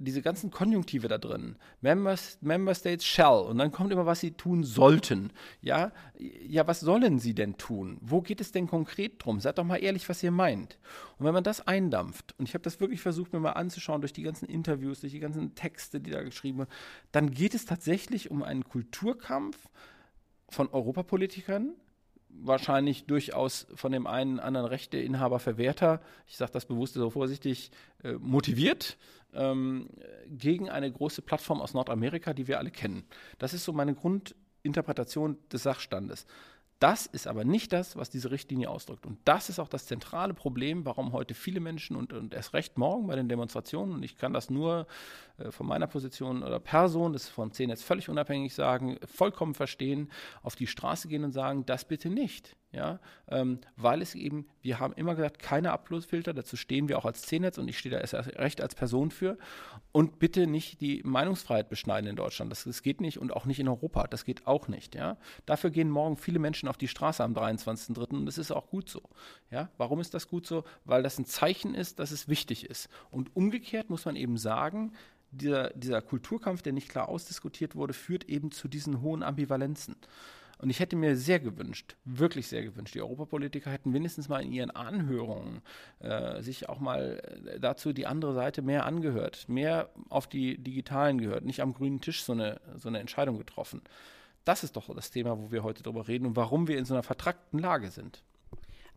diese ganzen Konjunktive da drin. Member, Member States shall. Und dann kommt immer, was sie tun sollten. Ja, ja, was sollen sie denn tun? Wo geht es denn konkret drum? Seid doch mal ehrlich, was ihr meint. Und wenn man das eindampft, und ich habe das wirklich versucht, mir mal anzuschauen durch die ganzen Interviews, durch die ganzen Texte, die da geschrieben wurden, dann geht es tatsächlich um einen Kulturkampf von Europapolitikern, wahrscheinlich durchaus von dem einen anderen Rechteinhaber verwehrter, ich sage das bewusst so vorsichtig, äh, motiviert ähm, gegen eine große Plattform aus Nordamerika, die wir alle kennen. Das ist so meine Grundinterpretation des Sachstandes. Das ist aber nicht das, was diese Richtlinie ausdrückt. Und das ist auch das zentrale Problem, warum heute viele Menschen und, und erst recht morgen bei den Demonstrationen, und ich kann das nur äh, von meiner Position oder Person, das ist von CNS jetzt völlig unabhängig sagen, vollkommen verstehen, auf die Straße gehen und sagen, das bitte nicht ja, ähm, weil es eben, wir haben immer gesagt, keine Upload-Filter, dazu stehen wir auch als C-Netz und ich stehe da erst recht als Person für und bitte nicht die Meinungsfreiheit beschneiden in Deutschland, das, das geht nicht und auch nicht in Europa, das geht auch nicht, ja. Dafür gehen morgen viele Menschen auf die Straße am 23.03. und das ist auch gut so, ja. Warum ist das gut so? Weil das ein Zeichen ist, dass es wichtig ist und umgekehrt muss man eben sagen, dieser, dieser Kulturkampf, der nicht klar ausdiskutiert wurde, führt eben zu diesen hohen Ambivalenzen. Und ich hätte mir sehr gewünscht, wirklich sehr gewünscht, die Europapolitiker hätten mindestens mal in ihren Anhörungen äh, sich auch mal äh, dazu die andere Seite mehr angehört, mehr auf die Digitalen gehört, nicht am grünen Tisch so eine, so eine Entscheidung getroffen. Das ist doch das Thema, wo wir heute darüber reden und warum wir in so einer vertrackten Lage sind.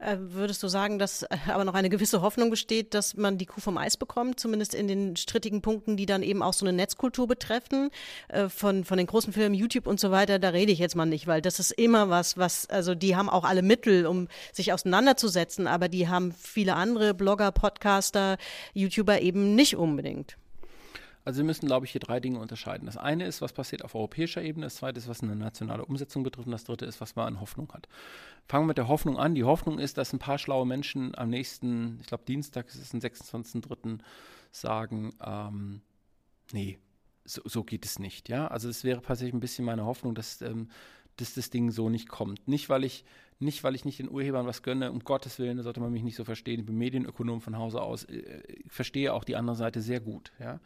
Äh, würdest du sagen, dass äh, aber noch eine gewisse Hoffnung besteht, dass man die Kuh vom Eis bekommt, zumindest in den strittigen Punkten, die dann eben auch so eine Netzkultur betreffen, äh, von, von den großen Filmen, YouTube und so weiter, da rede ich jetzt mal nicht, weil das ist immer was, was, also die haben auch alle Mittel, um sich auseinanderzusetzen, aber die haben viele andere Blogger, Podcaster, YouTuber eben nicht unbedingt.
Also wir müssen, glaube ich, hier drei Dinge unterscheiden. Das eine ist, was passiert auf europäischer Ebene, das zweite ist, was eine nationale Umsetzung betrifft und das dritte ist, was man an Hoffnung hat. Fangen wir mit der Hoffnung an. Die Hoffnung ist, dass ein paar schlaue Menschen am nächsten, ich glaube Dienstag ist es den 26.03., sagen, ähm, nee, so, so, geht es nicht. Ja, also es wäre tatsächlich ein bisschen meine Hoffnung, dass, ähm, dass das Ding so nicht kommt. Nicht, weil ich nicht, weil ich nicht den Urhebern was gönne, um Gottes Willen, da sollte man mich nicht so verstehen. Ich bin Medienökonom von Hause aus, äh, verstehe auch die andere Seite sehr gut. Ja?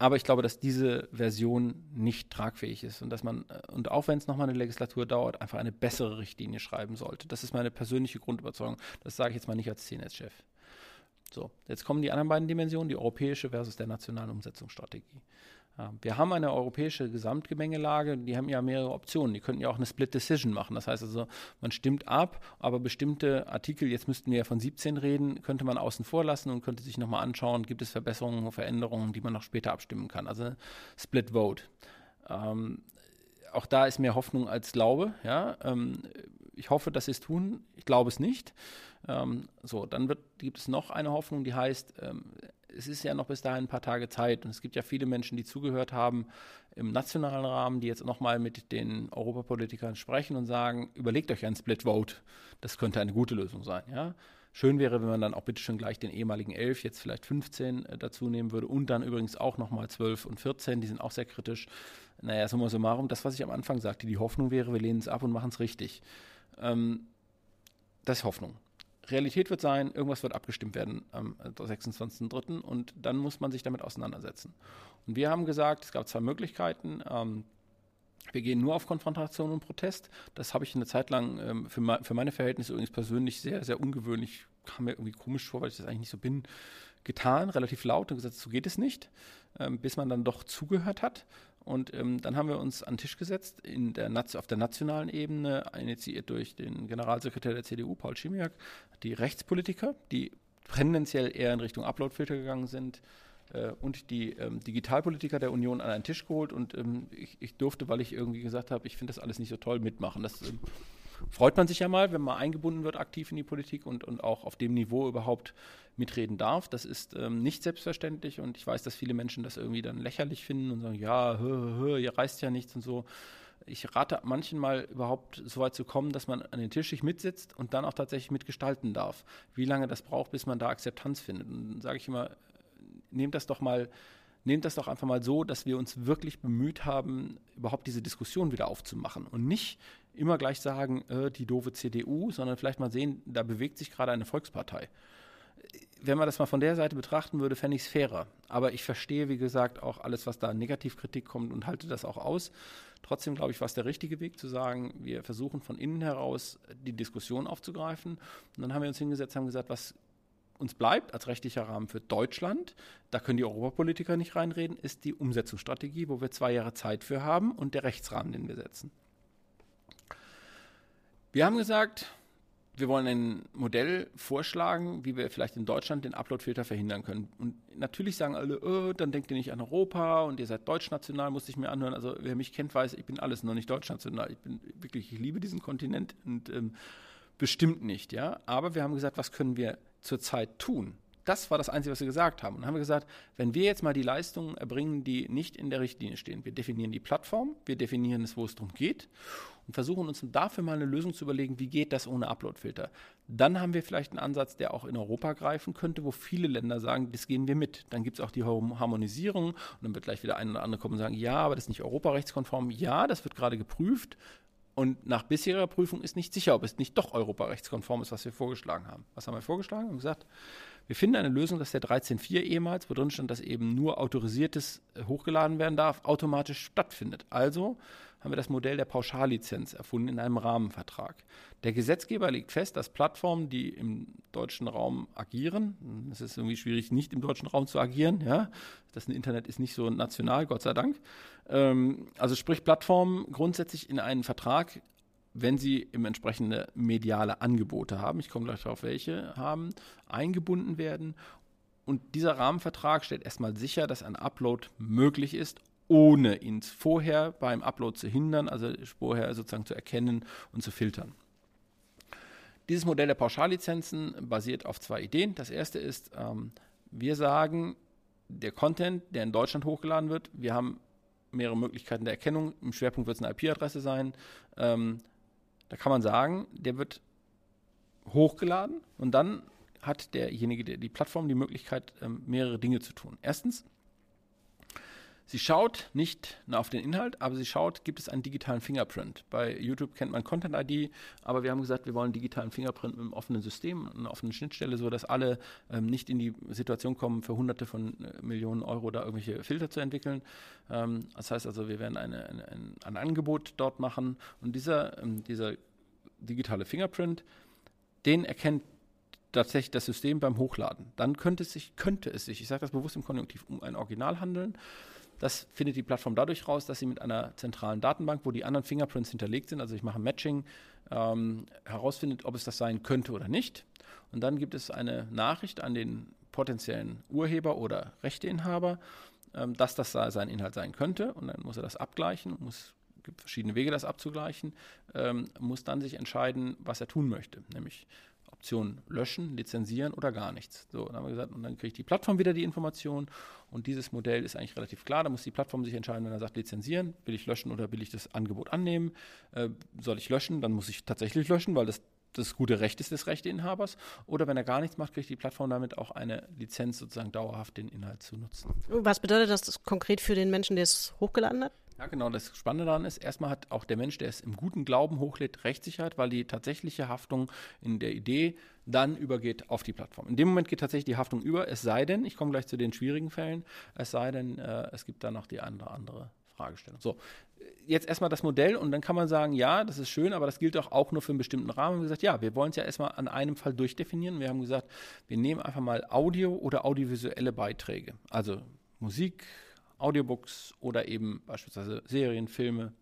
Aber ich glaube, dass diese Version nicht tragfähig ist und dass man, äh, und auch wenn es nochmal eine Legislatur dauert, einfach eine bessere Richtlinie schreiben sollte. Das ist meine persönliche Grundüberzeugung. Das sage ich jetzt mal nicht als CNS-Chef. So, jetzt kommen die anderen beiden Dimensionen, die europäische versus der nationalen Umsetzungsstrategie. Wir haben eine europäische Gesamtgemengelage, die haben ja mehrere Optionen. Die könnten ja auch eine Split Decision machen. Das heißt also, man stimmt ab, aber bestimmte Artikel, jetzt müssten wir ja von 17 reden, könnte man außen vor lassen und könnte sich nochmal anschauen, gibt es Verbesserungen, Veränderungen, die man noch später abstimmen kann. Also Split Vote. Ähm, auch da ist mehr Hoffnung als Glaube. Ja? Ähm, ich hoffe, dass sie es tun. Ich glaube es nicht. Ähm, so, dann wird, gibt es noch eine Hoffnung, die heißt, ähm, es ist ja noch bis dahin ein paar Tage Zeit und es gibt ja viele Menschen, die zugehört haben im nationalen Rahmen, die jetzt nochmal mit den Europapolitikern sprechen und sagen, überlegt euch ein Split Vote. Das könnte eine gute Lösung sein. Ja? Schön wäre, wenn man dann auch bitte schon gleich den ehemaligen 11, jetzt vielleicht 15 äh, dazu nehmen würde und dann übrigens auch nochmal 12 und 14, die sind auch sehr kritisch. Naja, summa summarum, das, was ich am Anfang sagte, die Hoffnung wäre, wir lehnen es ab und machen es richtig. Ähm, das ist Hoffnung. Realität wird sein, irgendwas wird abgestimmt werden am 26.03. und dann muss man sich damit auseinandersetzen. Und wir haben gesagt, es gab zwei Möglichkeiten. Ähm, wir gehen nur auf Konfrontation und Protest. Das habe ich eine Zeit lang ähm, für, für, meine Verhältnisse übrigens persönlich sehr, sehr ungewöhnlich, kam mir irgendwie komisch vor, weil ich das eigentlich nicht so bin, getan, relativ laut und gesagt, so geht es nicht, ähm, bis man dann doch zugehört hat. Und ähm, dann haben wir uns an den Tisch gesetzt in der, auf der nationalen Ebene, initiiert durch den Generalsekretär der CDU, Paul Schimiak, die Rechtspolitiker, die tendenziell eher in Richtung Uploadfilter gegangen sind, äh, und die ähm, Digitalpolitiker der Union an einen Tisch geholt. Und ähm, ich, ich, durfte, weil ich irgendwie gesagt habe, ich finde das alles nicht so toll, mitmachen. Das ähm, freut man sich ja mal, wenn man eingebunden wird aktiv in die Politik und, und auch auf dem Niveau überhaupt mitreden darf. Das ist ähm, nicht selbstverständlich und ich weiß, dass viele Menschen das irgendwie dann lächerlich finden und sagen, ja, hö, hö, ihr reißt ja nichts und so. Ich rate manchen mal überhaupt so weit zu kommen, dass man an den Tisch sich mitsitzt und dann auch tatsächlich mitgestalten darf. Wie lange das braucht, bis man da Akzeptanz findet. Und dann sage ich immer, nehmt das doch mal nehmt das doch einfach mal so, dass wir uns wirklich bemüht haben, überhaupt diese Diskussion wieder aufzumachen und nicht immer gleich sagen, äh, die doofe CDU, sondern vielleicht mal sehen, da bewegt sich gerade eine Volkspartei. Wenn man das mal von der Seite betrachten würde, fände ich es fairer. Aber ich verstehe, wie gesagt, auch alles, was da an Negativkritik kommt und halte das auch aus. Trotzdem glaube ich, war es der richtige Weg zu sagen, wir versuchen von innen heraus die Diskussion aufzugreifen. Und dann haben wir uns hingesetzt, haben gesagt, was uns bleibt als rechtlicher Rahmen für Deutschland, da können die Europapolitiker nicht reinreden, ist die Umsetzungsstrategie, wo wir zwei Jahre Zeit für haben und der Rechtsrahmen, den wir setzen. Wir haben gesagt, wir wollen ein Modell vorschlagen, wie wir vielleicht in Deutschland den Uploadfilter verhindern können. Und natürlich sagen alle, oh, dann denkt ihr nicht an Europa und ihr seid deutschnational, muss ich mir anhören. Also wer mich kennt, weiß, ich bin alles nur nicht deutschnational. Ich bin wirklich, ich liebe diesen Kontinent und ähm, bestimmt nicht, ja. Aber wir haben gesagt, was können wir zurzeit tun? Das war das Einzige, was wir gesagt haben. Und dann haben wir gesagt, wenn wir jetzt mal die Leistungen erbringen, die nicht in der Richtlinie stehen, wir definieren die Plattform, wir definieren es, wo es darum geht und versuchen uns dafür mal eine Lösung zu überlegen, wie geht das ohne Uploadfilter. Dann haben wir vielleicht einen Ansatz, der auch in Europa greifen könnte, wo viele Länder sagen, das gehen wir mit. Dann gibt es auch die Harmonisierung und dann wird gleich wieder ein oder andere kommen und sagen, ja, aber das ist nicht europarechtskonform. Ja, das wird gerade geprüft. Und nach bisheriger Prüfung ist nicht sicher, ob es nicht doch europarechtskonform ist, was wir vorgeschlagen haben. Was haben wir vorgeschlagen? Wir haben gesagt, wir finden eine Lösung, dass der 13.4 ehemals, wo drin stand, dass eben nur autorisiertes äh, hochgeladen werden darf, automatisch stattfindet. Also haben wir das Modell der Pauschallizenz erfunden in einem Rahmenvertrag. Der Gesetzgeber legt fest, dass Plattformen, die im deutschen Raum agieren, es ist irgendwie schwierig, nicht im deutschen Raum zu agieren, ja, das Internet ist nicht so national, Gott sei Dank. Ähm, also sprich Plattformen grundsätzlich in einen Vertrag wenn sie im entsprechende mediale Angebote haben, ich komme gleich darauf, welche haben, eingebunden werden. Und dieser Rahmenvertrag stellt erstmal sicher, dass ein Upload möglich ist, ohne ihn vorher beim Upload zu hindern, also vorher sozusagen zu erkennen und zu filtern. Dieses Modell der Pauschallizenzen basiert auf zwei Ideen. Das erste ist, ähm, wir sagen, der Content, der in Deutschland hochgeladen wird, wir haben mehrere Möglichkeiten der Erkennung. Im Schwerpunkt wird es eine IP-Adresse sein. Ähm, da kann man sagen, der wird hochgeladen und dann hat derjenige, der die Plattform, die Möglichkeit, ähm, mehrere Dinge zu tun. Erstens, Sie schaut nicht auf den Inhalt, aber sie schaut, gibt es einen digitalen Fingerprint. Bei YouTube kennt man Content ID, aber wir haben gesagt, wir wollen einen digitalen Fingerprint mit einem offenen System, einer offenen Schnittstelle, sodass alle ähm, nicht in die Situation kommen, für hunderte von äh, Millionen Euro da irgendwelche Filter zu entwickeln. Ähm, das heißt also, wir werden eine, eine, ein, ein, Angebot dort machen und dieser, ähm, dieser digitale Fingerprint, den erkennt tatsächlich das System beim Hochladen. Dann könnte es sich, könnte es sich, ich sage das bewusst im Konjunktiv, um ein Original handeln Das findet die Plattform dadurch raus, dass sie mit einer zentralen Datenbank, wo die anderen Fingerprints hinterlegt sind, also ich mache Matching, ähm, herausfindet, ob es das sein könnte oder nicht. Und dann gibt es eine Nachricht an den potenziellen Urheber oder Rechteinhaber, ähm, dass das sein Inhalt sein könnte. Und dann muss er das abgleichen, muss gibt verschiedene Wege, das abzugleichen, ähm, muss dann sich entscheiden, was er tun möchte, nämlich Option löschen, lizenzieren oder gar nichts. So, dann haben wir gesagt, und dann kriegt die Plattform wieder die Information und dieses Modell ist eigentlich relativ klar. Da muss die Plattform sich entscheiden, wenn er sagt, lizenzieren, will ich löschen oder will ich das Angebot annehmen? Äh, soll ich löschen? Dann muss ich tatsächlich löschen, weil das das gute Recht ist des Rechteinhabers. Oder wenn er gar nichts macht, kriegt die Plattform damit auch eine Lizenz, sozusagen dauerhaft den Inhalt zu nutzen.
Was bedeutet das konkret für den Menschen, der es hochgeladen hat?
Ja, genau. Das Spannende daran ist, erstmal hat auch der Mensch, der es im guten Glauben hochlädt, Rechtssicherheit, weil die tatsächliche Haftung in der Idee dann übergeht auf die Plattform. In dem Moment geht tatsächlich die Haftung über, es sei denn, ich komme gleich zu den schwierigen Fällen, es sei denn, äh, es gibt da noch die andere, andere Fragestellung. So, jetzt erstmal das Modell und dann kann man sagen, ja, das ist schön, aber das gilt doch auch nur für einen bestimmten Rahmen. Wir haben gesagt, ja, wir wollen es ja erstmal an einem Fall durchdefinieren. Wir haben gesagt, wir nehmen einfach mal Audio oder audiovisuelle Beiträge, also Musik, Audiobooks oder eben beispielsweise Serien, Filme,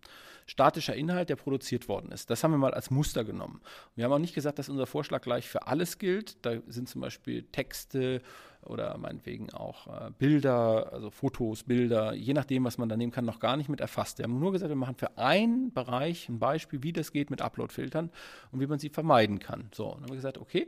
statischer Inhalt, der produziert worden ist. Das haben wir mal als Muster genommen. Wir haben auch nicht gesagt, dass unser Vorschlag gleich für alles gilt. Da sind zum Beispiel Texte oder meinetwegen auch äh, Bilder, also Fotos, Bilder, je nachdem, was man da nehmen kann, noch gar nicht mit erfasst. Wir haben nur gesagt, wir machen für einen Bereich ein Beispiel, wie das geht mit Upload-Filtern und wie man sie vermeiden kann. So, dann haben wir gesagt, okay,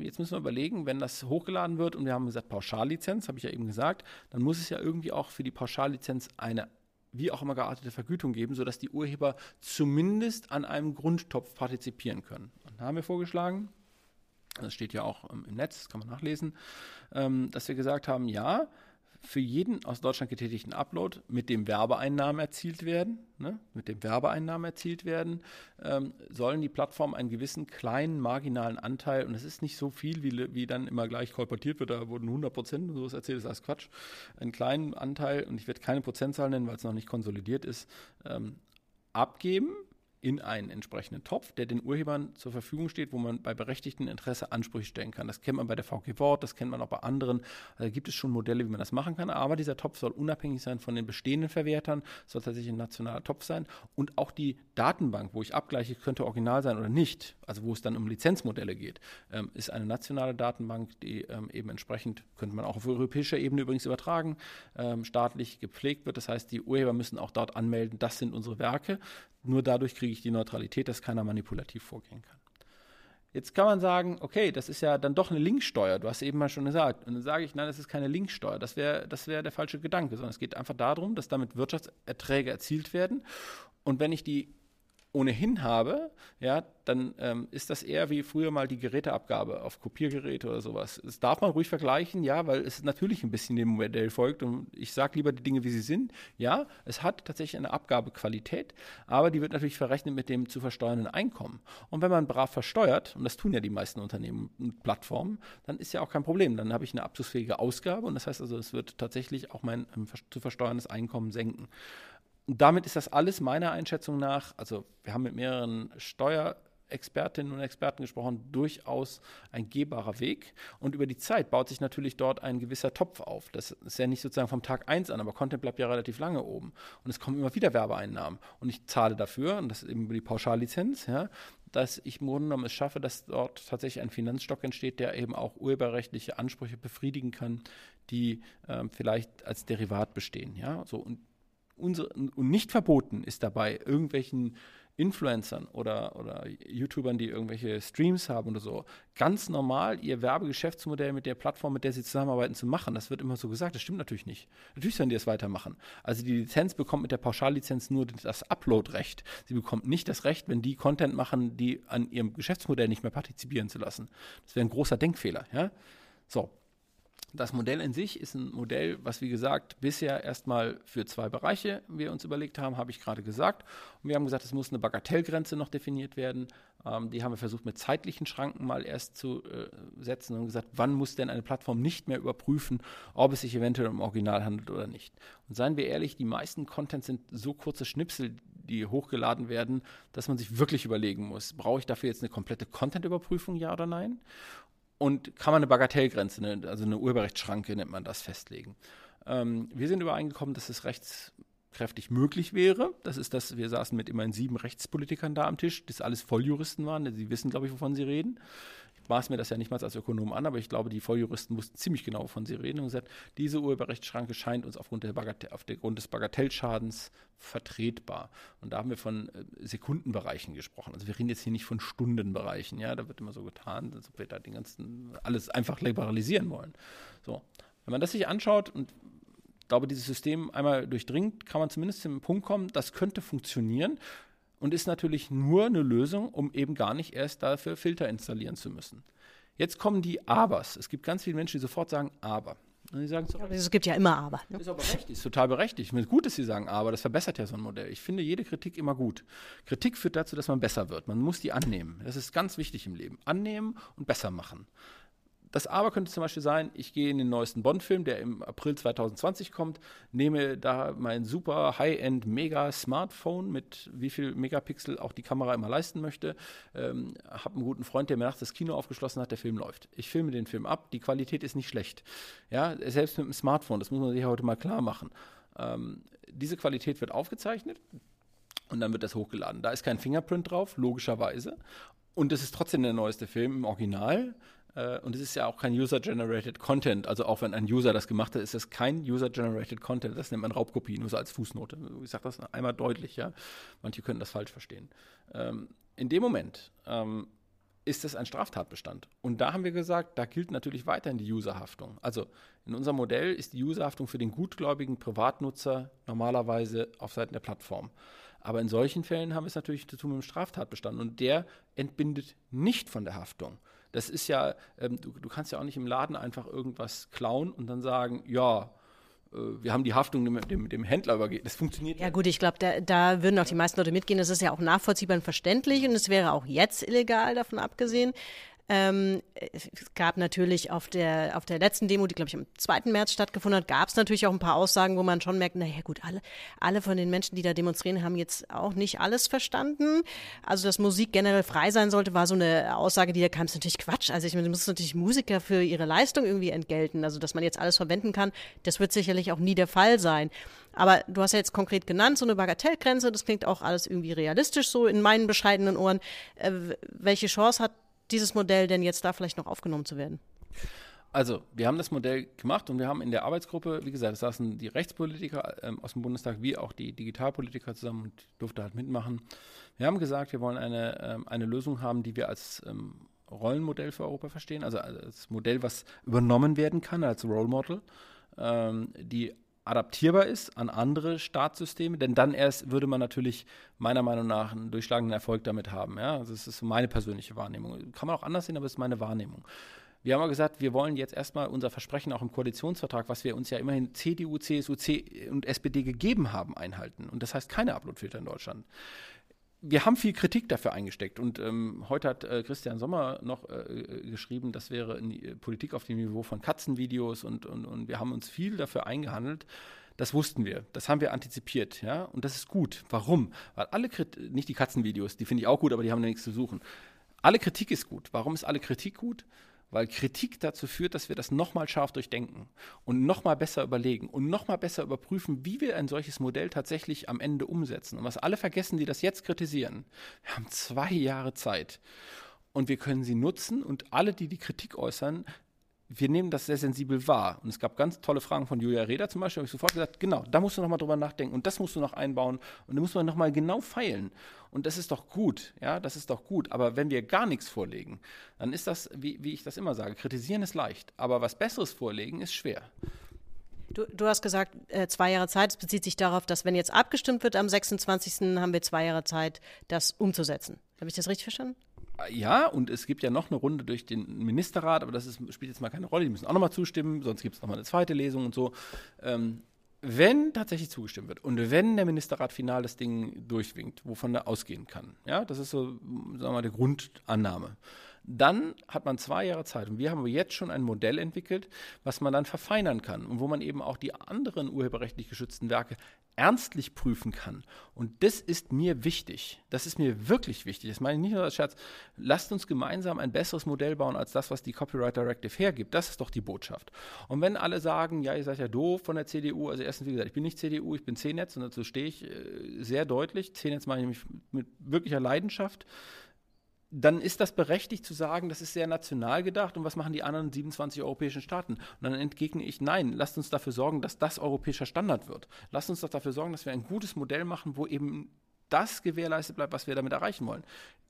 jetzt müssen wir überlegen, wenn das hochgeladen wird und wir haben gesagt Pauschallizenz, habe ich ja eben gesagt, dann muss es ja irgendwie auch für die Pauschallizenz eine wie auch immer geartete Vergütung geben, sodass die Urheber zumindest an einem Grundtopf partizipieren können. Und da haben wir vorgeschlagen, das steht ja auch im Netz, das kann man nachlesen, ähm, dass wir gesagt haben, ja, für jeden aus Deutschland getätigten Upload, mit dem Werbeeinnahmen erzielt werden, ne, mit dem Werbeeinnahmen erzielt werden, ähm, sollen die Plattformen einen gewissen kleinen marginalen Anteil, und es ist nicht so viel, wie, wie dann immer gleich kolportiert wird, da wurden 100 Prozent und sowas erzählt, ist alles Quatsch, einen kleinen Anteil, und ich werde keine Prozentzahl nennen, weil es noch nicht konsolidiert ist, ähm, abgeben in einen entsprechenden Topf, der den Urhebern zur Verfügung steht, wo man bei berechtigtem Interesse Ansprüche stellen kann. Das kennt man bei der VG Wort, das kennt man auch bei anderen. Also gibt es schon Modelle, wie man das machen kann, aber dieser Topf soll unabhängig sein von den bestehenden Verwertern, soll tatsächlich ein nationaler Topf sein und auch die Datenbank, wo ich abgleiche, könnte original sein oder nicht, also wo es dann um Lizenzmodelle geht, ähm, ist eine nationale Datenbank, die ähm, eben entsprechend, könnte man auch auf europäischer Ebene übrigens übertragen, ähm, staatlich gepflegt wird. Das heißt, die Urheber müssen auch dort anmelden, das sind unsere Werke. Nur dadurch kriege ich die Neutralität, dass keiner manipulativ vorgehen kann. Jetzt kann man sagen, okay, das ist ja dann doch eine Linksteuer. Du hast eben mal schon gesagt. Und dann sage ich, nein, das ist keine Linksteuer. Das wäre das wär der falsche Gedanke, sondern es geht einfach darum, dass damit Wirtschaftserträge erzielt werden. Und wenn ich die ohnehin habe, ja, dann ähm, ist das eher wie früher mal die Geräteabgabe auf Kopiergeräte oder sowas. Das darf man ruhig vergleichen, ja, weil es natürlich ein bisschen dem Modell folgt und ich sage lieber die Dinge, wie sie sind. Ja, es hat tatsächlich eine Abgabequalität, aber die wird natürlich verrechnet mit dem zu versteuernden Einkommen. Und wenn man brav versteuert, und das tun ja die meisten Unternehmen und Plattformen, dann ist ja auch kein Problem. Dann habe ich eine abzugsfähige Ausgabe und das heißt also, es wird tatsächlich auch mein ähm, zu versteuerndes Einkommen senken. Und damit ist das alles meiner Einschätzung nach, also wir haben mit mehreren Steuerexpertinnen und Experten gesprochen, durchaus ein gehbarer Weg. Und über die Zeit baut sich natürlich dort ein gewisser Topf auf. Das ist ja nicht sozusagen vom Tag 1 an, aber Content bleibt ja relativ lange oben. Und es kommen immer wieder Werbeeinnahmen. Und ich zahle dafür, und das ist eben über die Pauschallizenz, ja, dass ich im Grunde genommen es schaffe, dass dort tatsächlich ein Finanzstock entsteht, der eben auch urheberrechtliche Ansprüche befriedigen kann, die ähm, vielleicht als Derivat bestehen. Ja, so und unsere, und nicht verboten ist dabei irgendwelchen Influencern oder, oder YouTubern, die irgendwelche Streams haben oder so, ganz normal ihr Werbegeschäftsmodell mit der Plattform, mit der sie zusammenarbeiten, zu machen. Das wird immer so gesagt. Das stimmt natürlich nicht. Natürlich sollen die es weitermachen. Also die Lizenz bekommt mit der Pauschallizenz nur das Upload-Recht. Sie bekommt nicht das Recht, wenn die Content machen, die an ihrem Geschäftsmodell nicht mehr partizipieren zu lassen. Das wäre ein großer Denkfehler. Ja? So, das Modell in sich ist ein Modell, was wie gesagt bisher erstmal für zwei Bereiche wir uns überlegt haben, habe ich gerade gesagt. Und wir haben gesagt, es muss eine Bagatellgrenze noch definiert werden. Ähm, die haben wir versucht mit zeitlichen Schranken mal erst zu äh, setzen und gesagt, wann muss denn eine Plattform nicht mehr überprüfen, ob es sich eventuell um Original handelt oder nicht. Und seien wir ehrlich, die meisten Contents sind so kurze Schnipsel, die hochgeladen werden, dass man sich wirklich überlegen muss, brauche ich dafür jetzt eine komplette Content-Überprüfung, ja oder nein? Und kann man eine Bagatellgrenze, also eine Urheberrechtsschranke nennt man das, festlegen. Ähm, wir sind übereingekommen, dass es rechtskräftig möglich wäre. Das ist das, wir saßen mit immerhin sieben Rechtspolitikern da am Tisch, die alles Volljuristen waren. Sie wissen, glaube ich, wovon sie reden maß mir das ja nicht mal als Ökonom an, aber ich glaube, die Volljuristen wussten ziemlich genau, wovon sie reden und gesagt, diese Urheberrechtsschranke scheint uns aufgrund, der aufgrund des Bagatellschadens vertretbar. Und da haben wir von äh, Sekundenbereichen gesprochen. Also wir reden jetzt hier nicht von Stundenbereichen, ja, da wird immer so getan, als ob wir da den ganzen alles einfach liberalisieren wollen. So. Wenn man das sich anschaut und ich glaube, dieses System einmal durchdringt, kann man zumindest zum Punkt kommen, das könnte funktionieren und ist natürlich nur eine Lösung, um eben gar nicht erst dafür Filter installieren zu müssen. Jetzt kommen die Abers. Es gibt ganz viele Menschen, die sofort sagen Aber.
Und die sagen so, ja, es gibt ja immer Aber.
Ne? Ist aber berechtigt, ist total berechtigt. Es gut, dass sie sagen Aber, das verbessert ja so ein Modell. Ich finde jede Kritik immer gut. Kritik führt dazu, dass man besser wird. Man muss die annehmen. Das ist ganz wichtig im Leben. Annehmen und besser machen. Das Aber könnte zum Beispiel sein, ich gehe in den neuesten Bond-Film, der im April 2020 kommt, nehme da mein super High-End Mega-Smartphone mit wie viel Megapixel auch die Kamera immer leisten möchte, ähm, habe einen guten Freund, der mir nachts das Kino aufgeschlossen hat, der Film läuft. Ich filme den Film ab, die Qualität ist nicht schlecht. Ja, selbst mit dem Smartphone, das muss man sich heute mal klar machen. Ähm, diese Qualität wird aufgezeichnet, und dann wird das hochgeladen. Da ist kein Fingerprint drauf, logischerweise. Und es ist trotzdem der neueste Film im Original. Äh, und es ist ja auch kein User-Generated Content. Also auch wenn ein User das gemacht hat, ist das kein User-Generated Content. Das nennt man Raubkopie, nur so als Fußnote. Ich sage das einmal deutlich, ja. Manche können das falsch verstehen. Ähm, in dem Moment ähm, ist es ein Straftatbestand. Und da haben wir gesagt, da gilt natürlich weiterhin die Userhaftung. Also in unserem Modell ist die Userhaftung für den gutgläubigen Privatnutzer normalerweise auf Seiten der Plattform. Aber in solchen Fällen haben wir es natürlich zu tun mit dem Straftatbestand und der entbindet nicht von der Haftung. Das ist ja, ähm, du, du kannst ja auch nicht im Laden einfach irgendwas klauen und dann sagen, ja, äh, wir haben die Haftung dem, dem, dem Händler übergeben. Das funktioniert
ja. Ja gut, ich glaube, da, da, würden auch die meisten Leute mitgehen. Das ist ja auch nachvollziehbar und verständlich und es wäre auch jetzt illegal, davon abgesehen. Ähm, es gab natürlich auf der, auf der letzten Demo, die glaube ich am 2. März stattgefunden hat, gab es natürlich auch ein paar Aussagen, wo man schon merkt, naja gut, alle, alle von den Menschen, die da demonstrieren, haben jetzt auch nicht alles verstanden. Also, dass Musik generell frei sein sollte, war so eine Aussage, die da kam, ist natürlich Quatsch. Also, ich meine, du musst natürlich Musiker für ihre Leistung irgendwie entgelten. Also, dass man jetzt alles verwenden kann, das wird sicherlich auch nie der Fall sein. Aber du hast ja jetzt konkret genannt, so eine Bagatellgrenze, das klingt auch alles irgendwie realistisch so in meinen bescheidenen Ohren. Äh, welche Chance hat dieses Modell denn jetzt da vielleicht noch aufgenommen zu werden?
Also, wir haben das Modell gemacht und wir haben in der Arbeitsgruppe, wie gesagt, es saßen die Rechtspolitiker ähm, aus dem Bundestag wie auch die Digitalpolitiker zusammen und durfte halt mitmachen. Wir haben gesagt, wir wollen eine, ähm, eine Lösung haben, die wir als ähm, Rollenmodell für Europa verstehen, also als Modell, was übernommen werden kann, als Role Model, ähm, die adaptierbar ist an andere Staatssysteme, denn dann erst würde man natürlich meiner Meinung nach einen durchschlagenden Erfolg damit haben. Ja? Also das ist meine persönliche Wahrnehmung. Kann man auch anders sehen, aber es ist meine Wahrnehmung. Wir haben ja gesagt, wir wollen jetzt erstmal unser Versprechen auch im Koalitionsvertrag, was wir uns ja immerhin CDU, CSU C und SPD gegeben haben, einhalten. Und das heißt keine Uploadfilter in Deutschland wir haben viel Kritik dafür eingesteckt und ähm, heute hat äh, Christian Sommer noch äh, äh geschrieben, das wäre äh, Politik auf dem Niveau von Katzenvideos und, und, und wir haben uns viel dafür eingehandelt. Das wussten wir, das haben wir antizipiert, ja, und das ist gut. Warum? Weil alle Kritik, nicht die Katzenvideos, die finde ich auch gut, aber die haben ja nichts zu suchen. Alle Kritik ist gut. Warum ist alle Kritik gut? Weil Kritik dazu führt, dass wir das nochmal scharf durchdenken und nochmal besser überlegen und nochmal besser überprüfen, wie wir ein solches Modell tatsächlich am Ende umsetzen. Und was alle vergessen, die das jetzt kritisieren, wir haben zwei Jahre Zeit und wir können sie nutzen und alle, die die Kritik äußern, wir nehmen das sehr sensibel wahr. Und es gab ganz tolle Fragen von Julia Reda zum Beispiel, habe ich sofort gesagt, genau, da musst du nochmal drüber nachdenken und das musst du noch einbauen und da muss man nochmal genau feilen. Und das ist doch gut, ja, das ist doch gut. Aber wenn wir gar nichts vorlegen, dann ist das, wie, wie ich das immer sage, kritisieren ist leicht, aber was Besseres vorlegen ist schwer.
Du, du, hast gesagt, äh, zwei Jahre Zeit. Es bezieht sich darauf, dass wenn jetzt abgestimmt wird am 26. haben wir zwei Jahre Zeit, das umzusetzen. Habe ich das richtig verstanden?
Ja, und es gibt ja noch eine Runde durch den Ministerrat, aber das ist, spielt jetzt mal keine Rolle. Die müssen auch nochmal zustimmen, sonst gibt es nochmal eine zweite Lesung und so. Ähm, wenn tatsächlich zugestimmt wird und wenn der Ministerrat final das Ding durchwinkt, wovon er ausgehen kann, ja, das ist so, sagen wir mal, die Grundannahme, Dann hat man zwei Jahre Zeit und wir haben jetzt schon ein Modell entwickelt, was man dann verfeinern kann und wo man eben auch die anderen urheberrechtlich geschützten Werke ernstlich prüfen kann. Und das ist mir wichtig. Das ist mir wirklich wichtig. Das meine ich nicht nur als Scherz. Lasst uns gemeinsam ein besseres Modell bauen als das, was die Copyright Directive hergibt. Das ist doch die Botschaft. Und wenn alle sagen, ja, ihr seid ja doof von der CDU, also erstens, wie gesagt, ich bin nicht CDU, ich bin C-Netz und dazu stehe ich äh, sehr deutlich. C-Netz mache ich nämlich mit wirklicher Leidenschaft dann ist das berechtigt zu sagen, das ist sehr national gedacht und was machen die anderen 27 europäischen Staaten? Und dann entgegne ich, nein, lasst uns dafür sorgen, dass das europäischer Standard wird. Lasst uns doch dafür sorgen, dass wir ein gutes Modell machen, wo eben das gewährleistet bleibt, was wir damit erreichen wollen.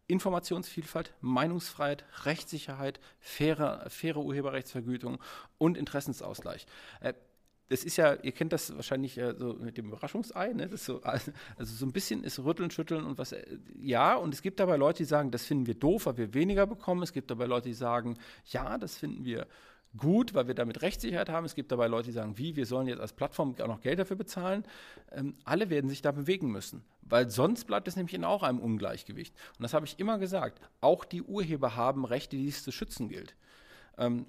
Informationsvielfalt, Meinungsfreiheit, Rechtssicherheit, faire, faire Urheberrechtsvergütung und Interessensausgleich. Äh, das ist ja, ihr kennt das wahrscheinlich äh, so mit dem Überraschungsei, ne? So, also so ein bisschen ist Rütteln, Schütteln und was, äh, ja, und es gibt dabei Leute, die sagen, das finden wir doof, weil wir weniger bekommen. Es gibt dabei Leute, die sagen, ja, das finden wir gut, weil wir damit Rechtssicherheit haben. Es gibt dabei Leute, die sagen, wie, wir sollen jetzt als Plattform auch noch Geld dafür bezahlen. Ähm, alle werden sich da bewegen müssen, weil sonst bleibt es nämlich in auch einem Ungleichgewicht. Und das habe ich immer gesagt. Auch die Urheber haben Rechte, die es zu schützen gilt. Ähm,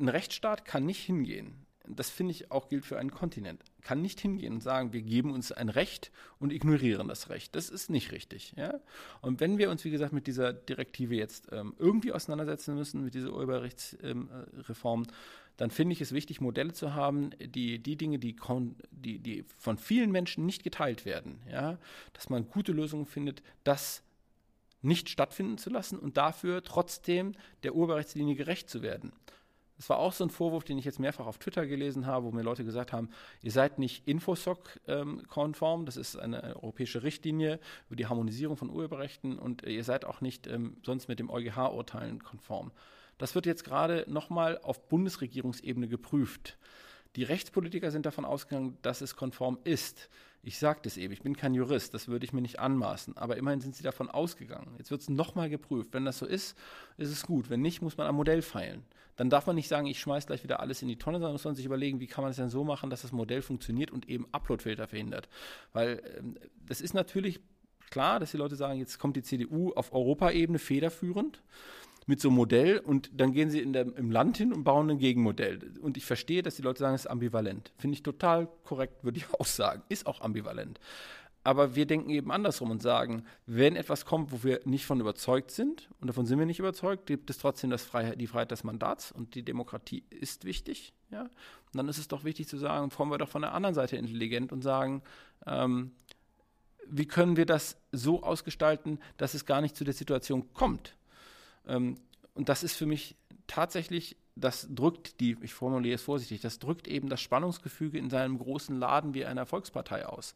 ein Rechtsstaat kann nicht hingehen das finde ich auch gilt für einen Kontinent, kann nicht hingehen und sagen, wir geben uns ein Recht und ignorieren das Recht. Das ist nicht richtig. Ja? Und wenn wir uns, wie gesagt, mit dieser Direktive jetzt ähm, irgendwie auseinandersetzen müssen, mit dieser Urheberrechtsreform, ähm, dann finde ich es wichtig, Modelle zu haben, die die Dinge, die, die, die von vielen Menschen nicht geteilt werden, ja? dass man gute Lösungen findet, das nicht stattfinden zu lassen und dafür trotzdem der Urheberrechtslinie gerecht zu werden. Das war auch so ein Vorwurf, den ich jetzt mehrfach auf Twitter gelesen habe, wo mir Leute gesagt haben, ihr seid nicht Infosoc-konform, ähm, das ist eine europäische Richtlinie über die Harmonisierung von Urheberrechten und ihr seid auch nicht ähm, sonst mit dem EuGH-Urteilen konform. Das wird jetzt gerade nochmal auf Bundesregierungsebene geprüft. Die Rechtspolitiker sind davon ausgegangen, dass es konform ist. Ich sage das eben, ich bin kein Jurist, das würde ich mir nicht anmaßen, aber immerhin sind sie davon ausgegangen. Jetzt wird es nochmal geprüft. Wenn das so ist, ist es gut. Wenn nicht, muss man am Modell feilen. Dann darf man nicht sagen, ich schmeiße gleich wieder alles in die Tonne, sondern muss man sich überlegen, wie kann man es denn so machen, dass das Modell funktioniert und eben Uploadfilter verhindert. Weil ähm, das ist natürlich klar, dass die Leute sagen, jetzt kommt die CDU auf Europaebene federführend mit so einem Modell und dann gehen sie der, im Land hin und bauen ein Gegenmodell. Und ich verstehe, dass die Leute sagen, es ist ambivalent. Finde ich total korrekt, würde ich auch sagen. Ist auch ambivalent. Aber wir denken eben andersrum und sagen, wenn etwas kommt, wo wir nicht von überzeugt sind, und davon sind wir nicht überzeugt, gibt es trotzdem das Freiheit, die Freiheit des Mandats und die Demokratie ist wichtig. Ja? Und dann ist es doch wichtig zu sagen, formen wir doch von der anderen Seite intelligent und sagen, ähm, wie können wir das so ausgestalten, dass es gar nicht zu der Situation kommt, ähm, und das ist für mich tatsächlich, das drückt die, ich formuliere es vorsichtig, das drückt eben das Spannungsgefüge in seinem großen Laden wie einer Volkspartei aus.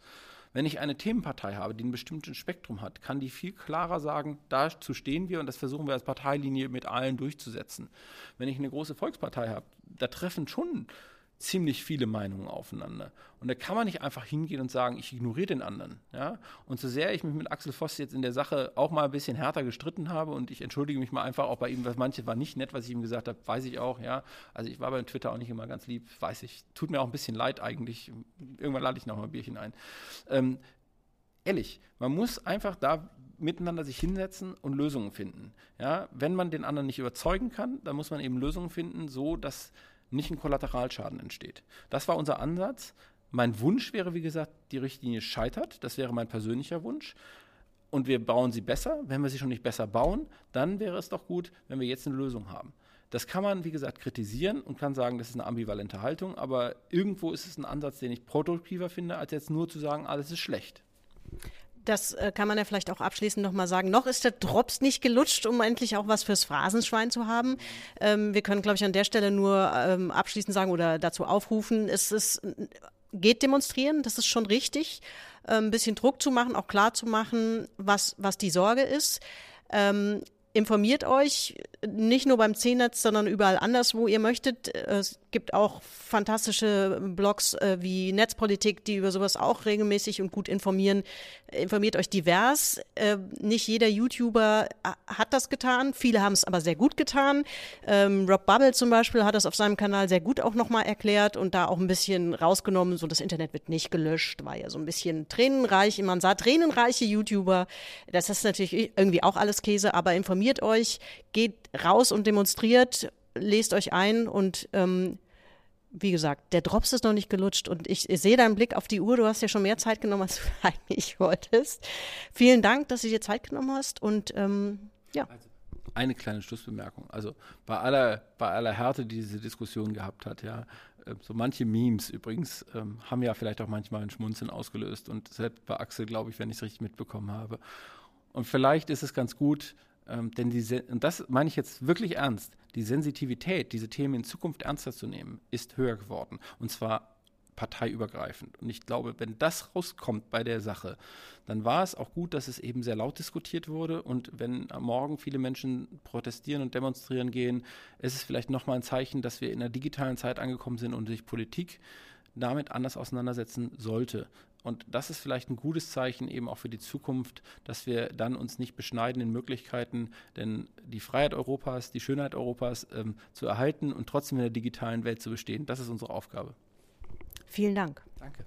Wenn ich eine Themenpartei habe, die ein bestimmtes Spektrum hat, kann die viel klarer sagen, dazu stehen wir und das versuchen wir als Parteilinie mit allen durchzusetzen. Wenn ich eine große Volkspartei habe, da treffen schon ziemlich viele Meinungen aufeinander. Und da kann man nicht einfach hingehen und sagen, ich ignoriere den anderen. Ja? Und so sehr ich mich mit Axel Voss jetzt in der Sache auch mal ein bisschen härter gestritten habe und ich entschuldige mich mal einfach auch bei ihm, was manche war nicht nett, was ich ihm gesagt habe, weiß ich auch, ja. Also ich war bei Twitter auch nicht immer ganz lieb, weiß ich. Tut mir auch ein bisschen leid eigentlich. Irgendwann lade ich noch mal ein Bierchen ein. Ähm, ehrlich, man muss einfach da miteinander sich hinsetzen und Lösungen finden. Ja? Wenn man den anderen nicht überzeugen kann, dann muss man eben Lösungen finden, so dass nicht ein Kollateralschaden entsteht. Das war unser Ansatz. Mein Wunsch wäre, wie gesagt, die Richtlinie scheitert. Das wäre mein persönlicher Wunsch. Und wir bauen sie besser. Wenn wir sie schon nicht besser bauen, dann wäre es doch gut, wenn wir jetzt eine Lösung haben. Das kann man, wie gesagt, kritisieren und kann sagen, das ist eine ambivalente Haltung, aber irgendwo ist es ein Ansatz, den ich produktiver finde, als jetzt nur zu sagen, alles ist schlecht
das äh, kann man ja vielleicht auch abschließend nochmal sagen. Noch ist der Drops nicht gelutscht, um endlich auch was fürs Phrasenschwein zu haben. Ähm, wir können, glaube ich, an der Stelle nur ähm, abschließend sagen oder dazu aufrufen, es ist, geht demonstrieren, das ist schon richtig. Äh, ein bisschen Druck zu machen, auch klar zu machen, was, was die Sorge ist. Ähm, informiert euch, nicht nur beim C-Netz, sondern überall anders, wo ihr möchtet. Es gibt auch fantastische Blogs äh, wie Netzpolitik, die über sowas auch regelmäßig und gut informieren. Informiert euch divers. Äh, nicht jeder YouTuber äh, hat das getan. Viele haben es aber sehr gut getan. Ähm, Rob Bubble zum Beispiel hat das auf seinem Kanal sehr gut auch nochmal erklärt und da auch ein bisschen rausgenommen, so das Internet wird nicht gelöscht, war ja so ein bisschen tränenreich. Man sah tränenreiche YouTuber. Das ist natürlich irgendwie auch alles Käse, aber informiert euch, geht raus und demonstriert, lest euch ein und ähm, wie gesagt, der Drops ist noch nicht gelutscht und ich, sehe deinen Blick auf die Uhr. Du hast ja schon mehr Zeit genommen, als du eigentlich wolltest. Vielen Dank, dass du dir Zeit genommen hast und ähm, ja.
Also eine kleine Schlussbemerkung. Also bei aller, bei aller Härte, die diese Diskussion gehabt hat, ja, äh, so manche Memes übrigens ähm, haben ja vielleicht auch manchmal ein Schmunzeln ausgelöst und selbst bei Axel, glaube ich, wenn ich es richtig mitbekommen habe. Und vielleicht ist es ganz gut, ähm, denn die, und das meine ich jetzt wirklich ernst, die Sensitivität, diese Themen in Zukunft ernster zu nehmen, ist höher geworden. Und zwar parteiübergreifend. Und ich glaube, wenn das rauskommt bei der Sache, dann war es auch gut, dass es eben sehr laut diskutiert wurde. Und wenn morgen viele Menschen protestieren und demonstrieren gehen, ist es vielleicht nochmal ein Zeichen, dass wir in der digitalen Zeit angekommen sind und sich Politik damit anders auseinandersetzen sollte. Und das ist vielleicht ein gutes Zeichen eben auch für die Zukunft, dass wir dann uns nicht beschneiden in Möglichkeiten, denn die Freiheit Europas, die Schönheit Europas ähm, zu erhalten und trotzdem in der digitalen Welt zu bestehen, das ist unsere Aufgabe.
Vielen Dank.
Danke.